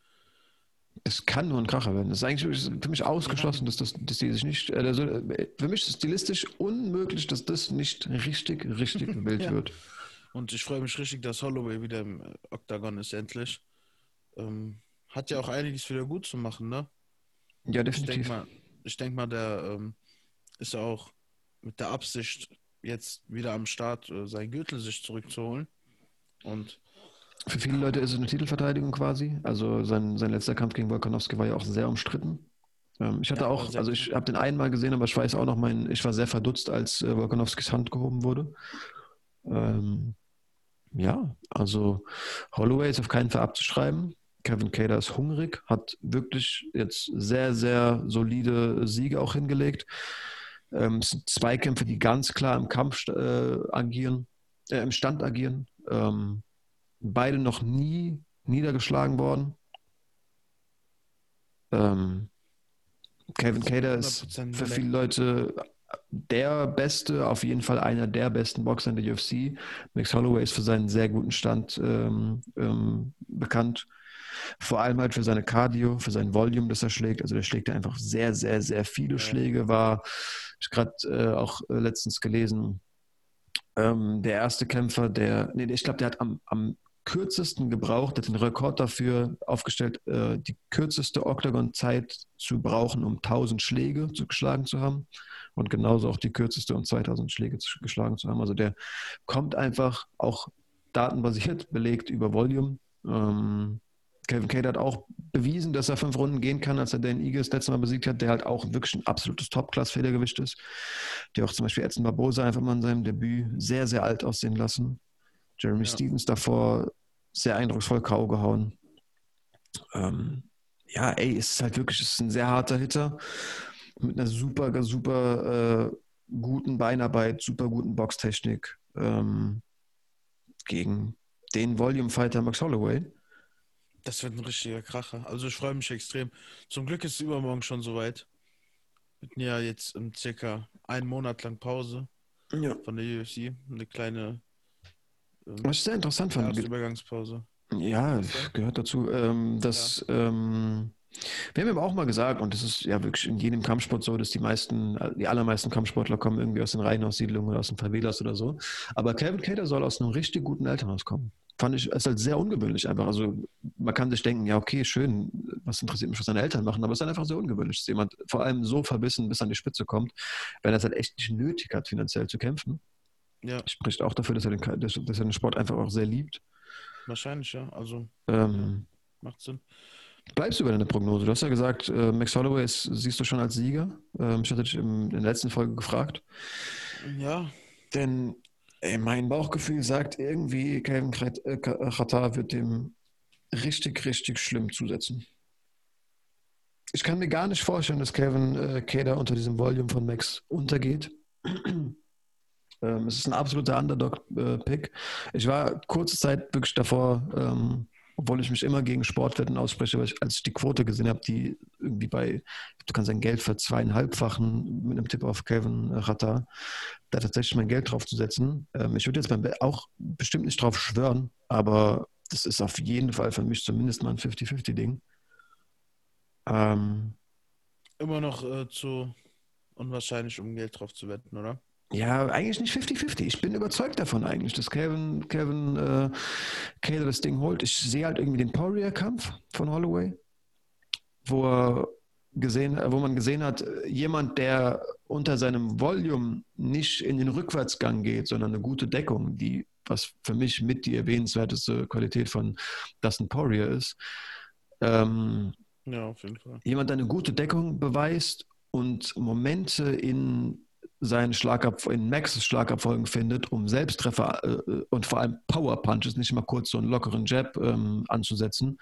Es kann nur ein Kracher werden. Das ist eigentlich für mich ausgeschlossen, dass, das, dass die sich nicht. Äh, also, äh, für mich ist es stilistisch unmöglich, dass das nicht richtig, richtig wild Ja. wird. Und ich freue mich richtig, dass Holloway wieder im äh, Octagon ist, endlich. Ähm, hat ja auch einiges wieder gut zu machen, ne? Ja, Ich denke definitiv. mal, ich denk mal, der ähm, ist auch mit der Absicht, jetzt wieder am Start äh, seinen Gürtel sich zurückzuholen. Und Für viele Leute ist es eine Titelverteidigung quasi. Also sein, sein letzter Kampf gegen Volkanovski war ja auch sehr umstritten. Ähm, ich hatte Ja, auch, also ich habe den einmal gesehen, aber ich weiß auch noch, mein, ich war sehr verdutzt, als äh, Volkanovskis Hand gehoben wurde. Ähm, ja, also Holloway ist auf keinen Fall abzuschreiben. Kevin Cater ist hungrig, hat wirklich jetzt sehr, sehr solide Siege auch hingelegt. Ähm, es sind Zweikämpfe, die ganz klar im Kampf äh, agieren, äh, im Stand agieren. Ähm, beide noch nie niedergeschlagen worden. Ähm, Kevin Cater ist für viele Leute der beste, auf jeden Fall einer der besten Boxer in der UFC. Max Holloway ist für seinen sehr guten Stand ähm, ähm, bekannt. Vor allem halt für seine Cardio, für sein Volume, das er schlägt. Also der schlägt einfach sehr, sehr, sehr viele Schläge. War ich gerade äh, auch äh, letztens gelesen. Ähm, der erste Kämpfer, der, nee, ich glaube, der hat am, am kürzesten gebraucht, hat den Rekord dafür aufgestellt, äh, die kürzeste Octagon-Zeit zu brauchen, um 1000 Schläge zu geschlagen zu haben. Und genauso auch die kürzeste, um 2000 Schläge zu, geschlagen zu haben. Also der kommt einfach auch datenbasiert belegt über Volume. Ähm, Kevin Cade hat auch bewiesen, dass er fünf Runden gehen kann, als er Dan Eagles letztes Mal besiegt hat, der halt auch wirklich ein absolutes Top-Class-Federgewicht ist. Der auch zum Beispiel Edson Barbosa einfach mal in seinem Debüt sehr, sehr alt aussehen lassen. Jeremy ja. Stevens davor sehr eindrucksvoll K.O. gehauen. Ähm, ja, ey, es ist halt wirklich, es ist ein sehr harter Hitter mit einer super, super äh, guten Beinarbeit, super guten Boxtechnik ähm, gegen den Volume Fighter Max Holloway. Das wird ein richtiger Kracher. Also ich freue mich extrem. Zum Glück ist es übermorgen schon soweit. Wir hatten ja jetzt circa einen Monat lang Pause ja. von der UFC. Eine kleine Was ich sehr interessant fand. Übergangspause. Ja, gehört dazu. Ähm, dass ja. ähm, wir haben ja auch mal gesagt, und das ist ja wirklich in jedem Kampfsport so, dass die meisten, die allermeisten Kampfsportler kommen irgendwie aus den Reihenaussiedlungen oder aus den Favelas oder so. Aber Kevin Cater soll aus einem richtig guten Elternhaus kommen. Fand ich, ist halt sehr ungewöhnlich einfach. Also man kann sich denken, ja, okay, schön, was interessiert mich, was seine Eltern machen, aber es ist halt einfach sehr ungewöhnlich, dass jemand vor allem so verbissen bis an die Spitze kommt, wenn er es halt echt nicht nötig hat, finanziell zu kämpfen. Ja. Spricht auch dafür, dass er, den, dass, er den Sport einfach auch sehr liebt. Wahrscheinlich, ja. Also ähm, macht Sinn. Bleibst du bei deiner Prognose? Du hast ja gesagt, äh, Max Holloway ist, siehst du schon als Sieger. Ähm, ich hatte dich in der letzten Folge gefragt. Ja. Denn ey, mein Bauchgefühl sagt irgendwie, Kevin Khatar äh, wird dem richtig, richtig schlimm zusetzen. Ich kann mir gar nicht vorstellen, dass Kevin äh, Kader unter diesem Volume von Max untergeht. Ähm, es ist ein absoluter Underdog-Pick. Ich war kurze Zeit wirklich davor, ähm, obwohl ich mich immer gegen Sportwetten ausspreche, weil ich, als ich die Quote gesehen habe, die irgendwie bei, du kannst dein Geld für zweieinhalbfachen mit einem Tipp auf Kevin Ratter, da tatsächlich mein Geld drauf zu setzen. Ähm, ich würde jetzt beim auch bestimmt nicht drauf schwören, aber das ist auf jeden Fall für mich zumindest mal ein 50-50-Ding. Ähm, immer noch äh, zu unwahrscheinlich, um Geld drauf zu wetten, oder? Ja, eigentlich nicht 50-50. Ich bin überzeugt davon eigentlich, dass Kevin, Kevin äh, Cater das Ding holt. Ich sehe halt irgendwie den Poirier-Kampf von Holloway, wo er gesehen, wo man gesehen hat, jemand, der unter seinem Volume nicht in den Rückwärtsgang geht, sondern eine gute Deckung, die, was für mich mit die erwähnenswerteste Qualität von Dustin Poirier ist. Ähm, ja, auf jeden Fall. Jemand, der eine gute Deckung beweist und Momente in seinen Schlagab in Maxes Schlagabfolgen findet, um Selbsttreffer äh, und vor allem Power Punches, nicht mal kurz so einen lockeren Jab ähm, anzusetzen.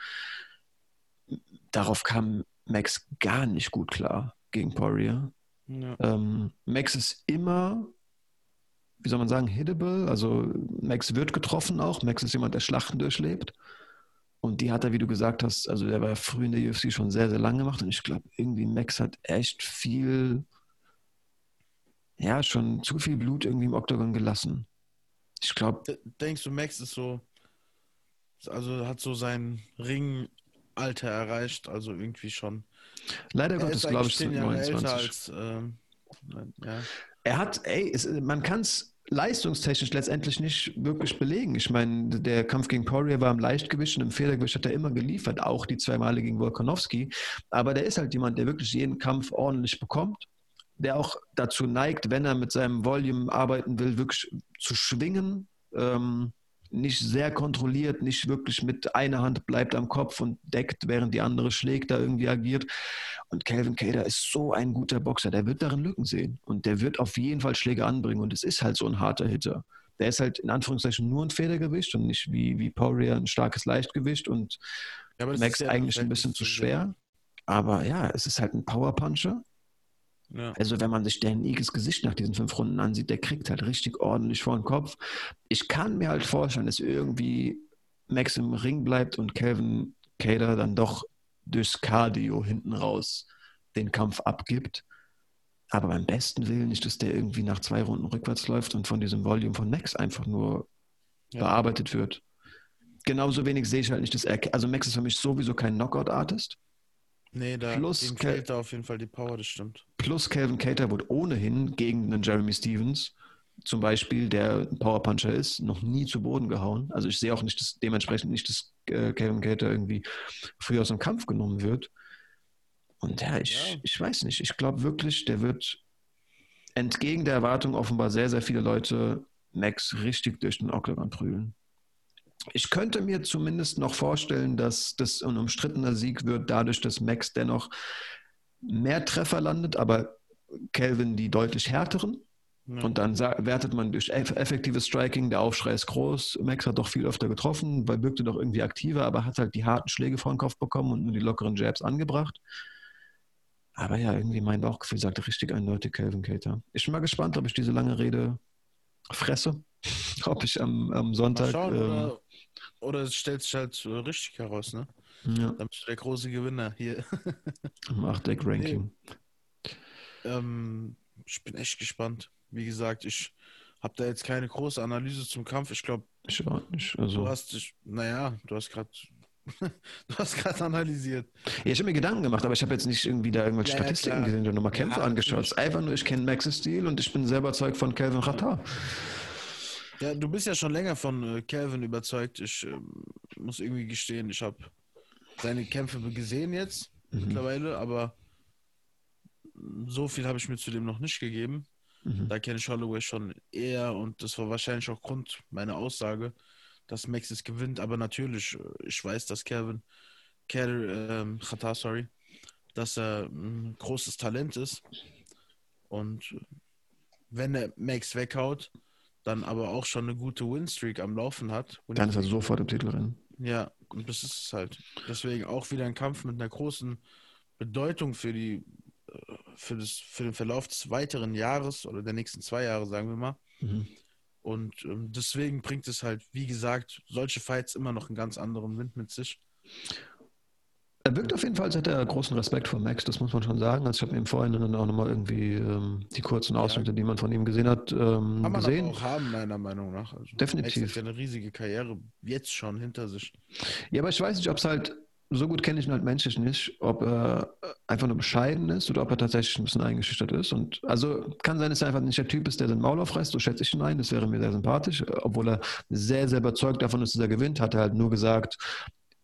Darauf kam Max gar nicht gut klar gegen Poirier. Ja. Ähm, Max ist immer, wie soll man sagen, hittable. Also Max wird getroffen auch. Max ist jemand, der Schlachten durchlebt. Und die hat er, wie du gesagt hast, also der war früh in der UFC schon sehr, sehr lange gemacht. Und ich glaube, irgendwie Max hat echt viel ja, schon zu viel Blut irgendwie im Oktagon gelassen. Ich glaube. Denkst du, Max ist so, also hat so sein Ringalter erreicht, also irgendwie schon. Leider Gottes, glaube ich, sind 29. Als, äh, ja. Er hat, ey, es, man kann es leistungstechnisch letztendlich nicht wirklich belegen. Ich meine, der Kampf gegen Poirier war im Leichtgewicht und im Federgewicht hat er immer geliefert, auch die zwei Male gegen Volkanovski. Aber der ist halt jemand, der wirklich jeden Kampf ordentlich bekommt der auch dazu neigt, wenn er mit seinem Volume arbeiten will, wirklich zu schwingen. Ähm, nicht sehr kontrolliert, nicht wirklich mit einer Hand bleibt am Kopf und deckt, während die andere schlägt, da irgendwie agiert. Und Calvin Cater ist so ein guter Boxer, der wird darin Lücken sehen und der wird auf jeden Fall Schläge anbringen und es ist halt so ein harter Hitter. Der ist halt in Anführungszeichen nur ein Federgewicht und nicht wie, wie Poirier ein starkes Leichtgewicht und ja, Max ja eigentlich ein bisschen zu schwer. Aber ja, es ist halt ein Powerpuncher Ja. Also wenn man sich Dan Igels Gesicht nach diesen fünf Runden ansieht, der kriegt halt richtig ordentlich vor den Kopf. Ich kann mir halt vorstellen, dass irgendwie Max im Ring bleibt und Calvin Cater dann doch durchs Cardio hinten raus den Kampf abgibt. Aber beim besten Willen nicht, dass der irgendwie nach zwei Runden rückwärts läuft und von diesem Volume von Max einfach nur ja. bearbeitet wird. Genauso wenig sehe ich halt nicht, dass er. Also Max ist für mich sowieso kein Knockout-Artist. Nee, da plus fehlt da auf jeden Fall die Power, das stimmt. Plus Calvin Cater wird ohnehin gegen einen Jeremy Stevens zum Beispiel, der ein Powerpuncher ist, noch nie zu Boden gehauen. Also ich sehe auch nicht, dass dementsprechend nicht, dass äh, Kevin Cater irgendwie früher aus dem Kampf genommen wird. Und ja, ich, ja. ich weiß nicht. Ich glaube wirklich, der wird entgegen der Erwartung offenbar sehr, sehr viele Leute Max richtig durch den Octagon prügeln. Ich könnte mir zumindest noch vorstellen, dass das ein umstrittener Sieg wird, dadurch, dass Max dennoch mehr Treffer landet, aber Kelvin die deutlich härteren. Ja. Und dann wertet man durch effektives Striking, der Aufschrei ist groß. Max hat doch viel öfter getroffen, weil wirkte doch irgendwie aktiver, aber hat halt die harten Schläge vor den Kopf bekommen und nur die lockeren Jabs angebracht. Aber ja, irgendwie mein Bauchgefühl sagte richtig eindeutig Calvin Cater. Ich bin mal gespannt, ob ich diese lange Rede fresse. ob ich am, am Sonntag. Schauen, ähm, oder, es stellt sich halt richtig heraus, ne? Ja. Dann bist du der große Gewinner hier. Am 8-Deck-Ranking. Nee. Ähm, ich bin echt gespannt wie gesagt, ich habe da jetzt keine große Analyse zum Kampf. Ich glaube, ich auch nicht. Also. Du hast dich, naja, du hast gerade Du hast gerade analysiert. Ja, ich habe mir Gedanken gemacht, aber ich habe jetzt nicht irgendwie da irgendwelche ja, Statistiken ja, gesehen oder nochmal Kämpfe ja, angeschaut. Einfach nur, ich kenne Max's Stil und ich bin sehr überzeugt von Calvin Rattar. Ja, du bist ja schon länger von äh, Calvin überzeugt. Ich äh, muss irgendwie gestehen, ich habe seine Kämpfe gesehen jetzt mhm. mittlerweile, aber so viel habe ich mir zu dem noch nicht gegeben. Mhm. Da kenne ich Holloway schon eher und das war wahrscheinlich auch Grund meiner Aussage, dass Max es gewinnt. Aber natürlich, äh, ich weiß, dass Kevin, Kevin ähm, sorry, dass er ein großes Talent ist. Und wenn er Max weghaut, dann aber auch schon eine gute Winstreak am Laufen hat. Dann ist er sofort im Titelrennen. Ja, und das ist es halt. Deswegen auch wieder ein Kampf mit einer großen Bedeutung für die für, das, für den Verlauf des weiteren Jahres oder der nächsten zwei Jahre, sagen wir mal. Mhm. Und ähm, deswegen bringt es halt, wie gesagt, solche Fights immer noch einen ganz anderen Wind mit sich. Er wirkt auf jeden Fall, als hätte er großen Respekt vor Max, das muss man schon sagen. Also ich habe ihm vorhin dann auch nochmal irgendwie ähm, die kurzen Ausschnitte, ja. die man von ihm gesehen hat, ähm, Kann man gesehen. auch haben, meiner Meinung nach. Also Definitiv. Max hat ja eine riesige Karriere jetzt schon hinter sich. Ja, aber ich weiß nicht, ob es halt so gut kenne ich ihn halt menschlich nicht, ob er einfach nur bescheiden ist oder ob er tatsächlich ein bisschen eingeschüchtert ist. Und also kann sein, dass er einfach nicht der Typ ist, der sein Maul aufreißt, so schätze ich ihn ein, das wäre mir sehr sympathisch. Obwohl er sehr, sehr überzeugt davon ist, dass er gewinnt, hat er halt nur gesagt,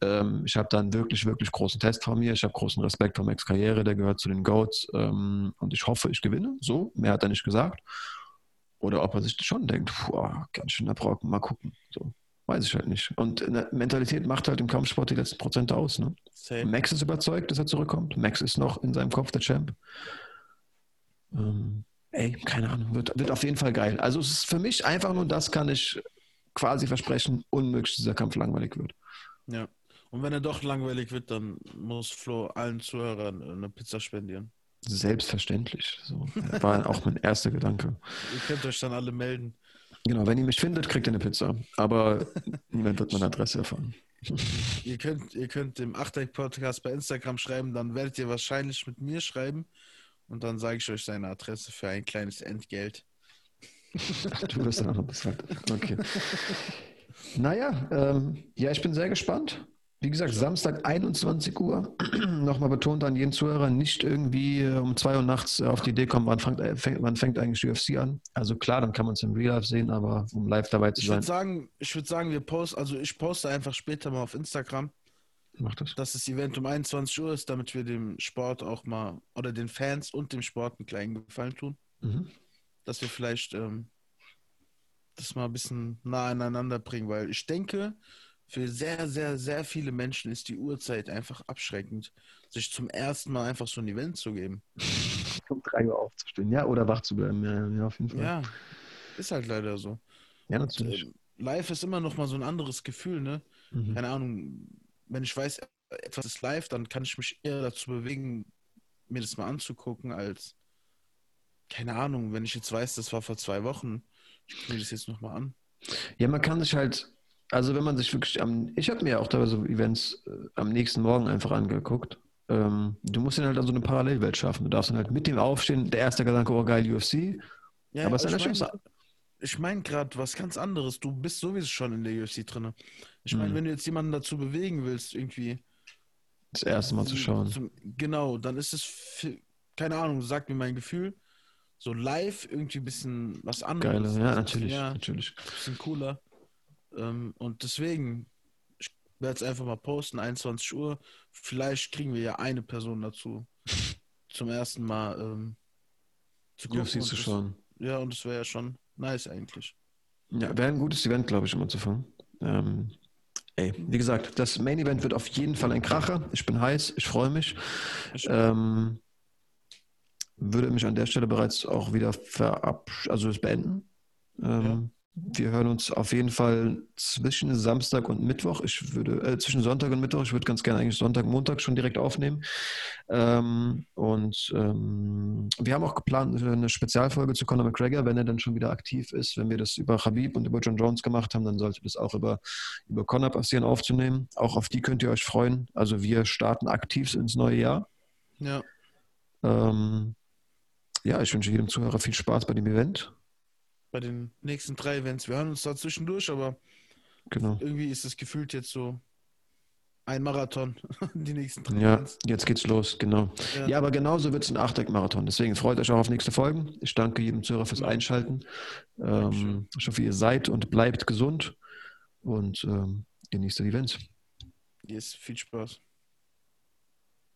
ähm, ich habe da einen wirklich, wirklich großen Test vor mir, ich habe großen Respekt vor Max Karriere, der gehört zu den Goats ähm, und ich hoffe, ich gewinne. So, mehr hat er nicht gesagt. Oder ob er sich schon denkt, puh, ganz schön Brocken, mal gucken. So. Weiß ich halt nicht. Und ne, Mentalität macht halt im Kampfsport die letzten Prozent aus. Ne? Max ist überzeugt, dass er zurückkommt. Max ist noch in seinem Kopf der Champ. Ähm, ey, keine Ahnung, wird, wird auf jeden Fall geil. Also es ist für mich einfach nur, das kann ich quasi versprechen, unmöglich, dass dieser Kampf langweilig wird. Ja. Und wenn er doch langweilig wird, dann muss Flo allen Zuhörern eine Pizza spendieren. Selbstverständlich. So. War auch mein erster Gedanke. Ihr könnt euch dann alle melden. Genau, wenn ihr mich findet, kriegt ihr eine Pizza. Aber niemand wird meine Adresse erfahren. ihr könnt, ihr könnt dem Achteck-Podcast bei Instagram schreiben, dann werdet ihr wahrscheinlich mit mir schreiben und dann sage ich euch seine Adresse für ein kleines Entgelt. du wirst dann auch noch bezahlt. Okay. naja, ähm, ja, ich bin sehr gespannt. Wie gesagt, Samstag 21 Uhr. Nochmal betont an jeden Zuhörer, nicht irgendwie äh, um 2 Uhr nachts auf die Idee kommen, wann fängt, äh, wann fängt eigentlich die UFC an. Also klar, dann kann man es im Real Life sehen, aber um live dabei zu ich sein. Würd sagen, ich würde sagen, wir posten, also ich poste einfach später mal auf Instagram. Mach das. Dass das Event um 21 Uhr ist, damit wir dem Sport auch mal oder den Fans und dem Sport einen kleinen Gefallen tun. Mhm. Dass wir vielleicht ähm, das mal ein bisschen nah aneinander bringen, weil ich denke, für sehr, sehr, sehr viele Menschen ist die Uhrzeit einfach abschreckend, sich zum ersten Mal einfach so ein Event zu geben. Um drei Uhr aufzustehen, ja, oder wach zu bleiben, ja, ja auf jeden Fall. Ja, ist halt leider so. Ja, natürlich. Und, äh, live ist immer noch mal so ein anderes Gefühl, ne? Mhm. Keine Ahnung, wenn ich weiß, etwas ist live, dann kann ich mich eher dazu bewegen, mir das mal anzugucken, als keine Ahnung, wenn ich jetzt weiß, das war vor zwei Wochen, ich gucke mir das jetzt nochmal an. Ja, man kann sich halt, also wenn man sich wirklich am, ich habe mir ja auch teilweise Events äh, am nächsten Morgen einfach angeguckt. Ähm, du musst dann halt an so eine Parallelwelt schaffen. Du darfst dann halt mit dem Aufstehen, der erste Gedanke, oh geil, UFC. Ja, aber es ist ich dann meine ich mein gerade was ganz anderes. Du bist sowieso schon in der UFC drin. Ich meine, Hm. wenn du jetzt jemanden dazu bewegen willst, irgendwie. das erste Mal zu schauen. Zum, genau, dann ist es, fi- keine Ahnung, sagt mir mein Gefühl, so live irgendwie ein bisschen was anderes. Geile, ja, natürlich, Ja, natürlich. bisschen cooler. Ähm, und deswegen, ich werde es einfach mal posten, 21 Uhr. Vielleicht kriegen wir ja eine Person dazu, zum ersten Mal ähm, zu gucken. UFC zu schauen. Ja, und das wäre ja schon nice eigentlich. Ja, wäre ein gutes Event, glaube ich, um anzufangen. Ähm, ey, wie gesagt, das Main Event wird auf jeden Fall ein Kracher. Ich bin heiß, ich freue mich. Ich- Ähm, würde mich an der Stelle bereits auch wieder verabsch also es beenden. Ähm, Wir hören uns auf jeden Fall zwischen Samstag und Mittwoch. Ich würde, äh, zwischen Sonntag und Mittwoch, ich würde ganz gerne eigentlich Sonntag, Montag schon direkt aufnehmen. Ähm, und ähm, wir haben auch geplant, eine Spezialfolge zu Conor McGregor, wenn er dann schon wieder aktiv ist. Wenn wir das über Habib und über John Jones gemacht haben, dann sollte das auch über, über Conor passieren, aufzunehmen. Auch auf die könnt ihr euch freuen. Also wir starten aktiv ins neue Jahr. Ja, Ähm, ja, ich wünsche jedem Zuhörer viel Spaß bei dem Event. Bei den nächsten drei Events. Wir hören uns da zwischendurch, aber Genau. irgendwie ist es gefühlt jetzt so ein Marathon, die nächsten drei Ja, Events. jetzt geht's los, genau. Ja. Ja, aber genauso wird es ein Achteck-Marathon. Deswegen freut euch auch auf nächste Folgen. Ich danke jedem Zuhörer fürs Ja. Einschalten. Ähm, ich hoffe, ihr seid und bleibt gesund und ähm, genießt die Events. Yes, viel Spaß.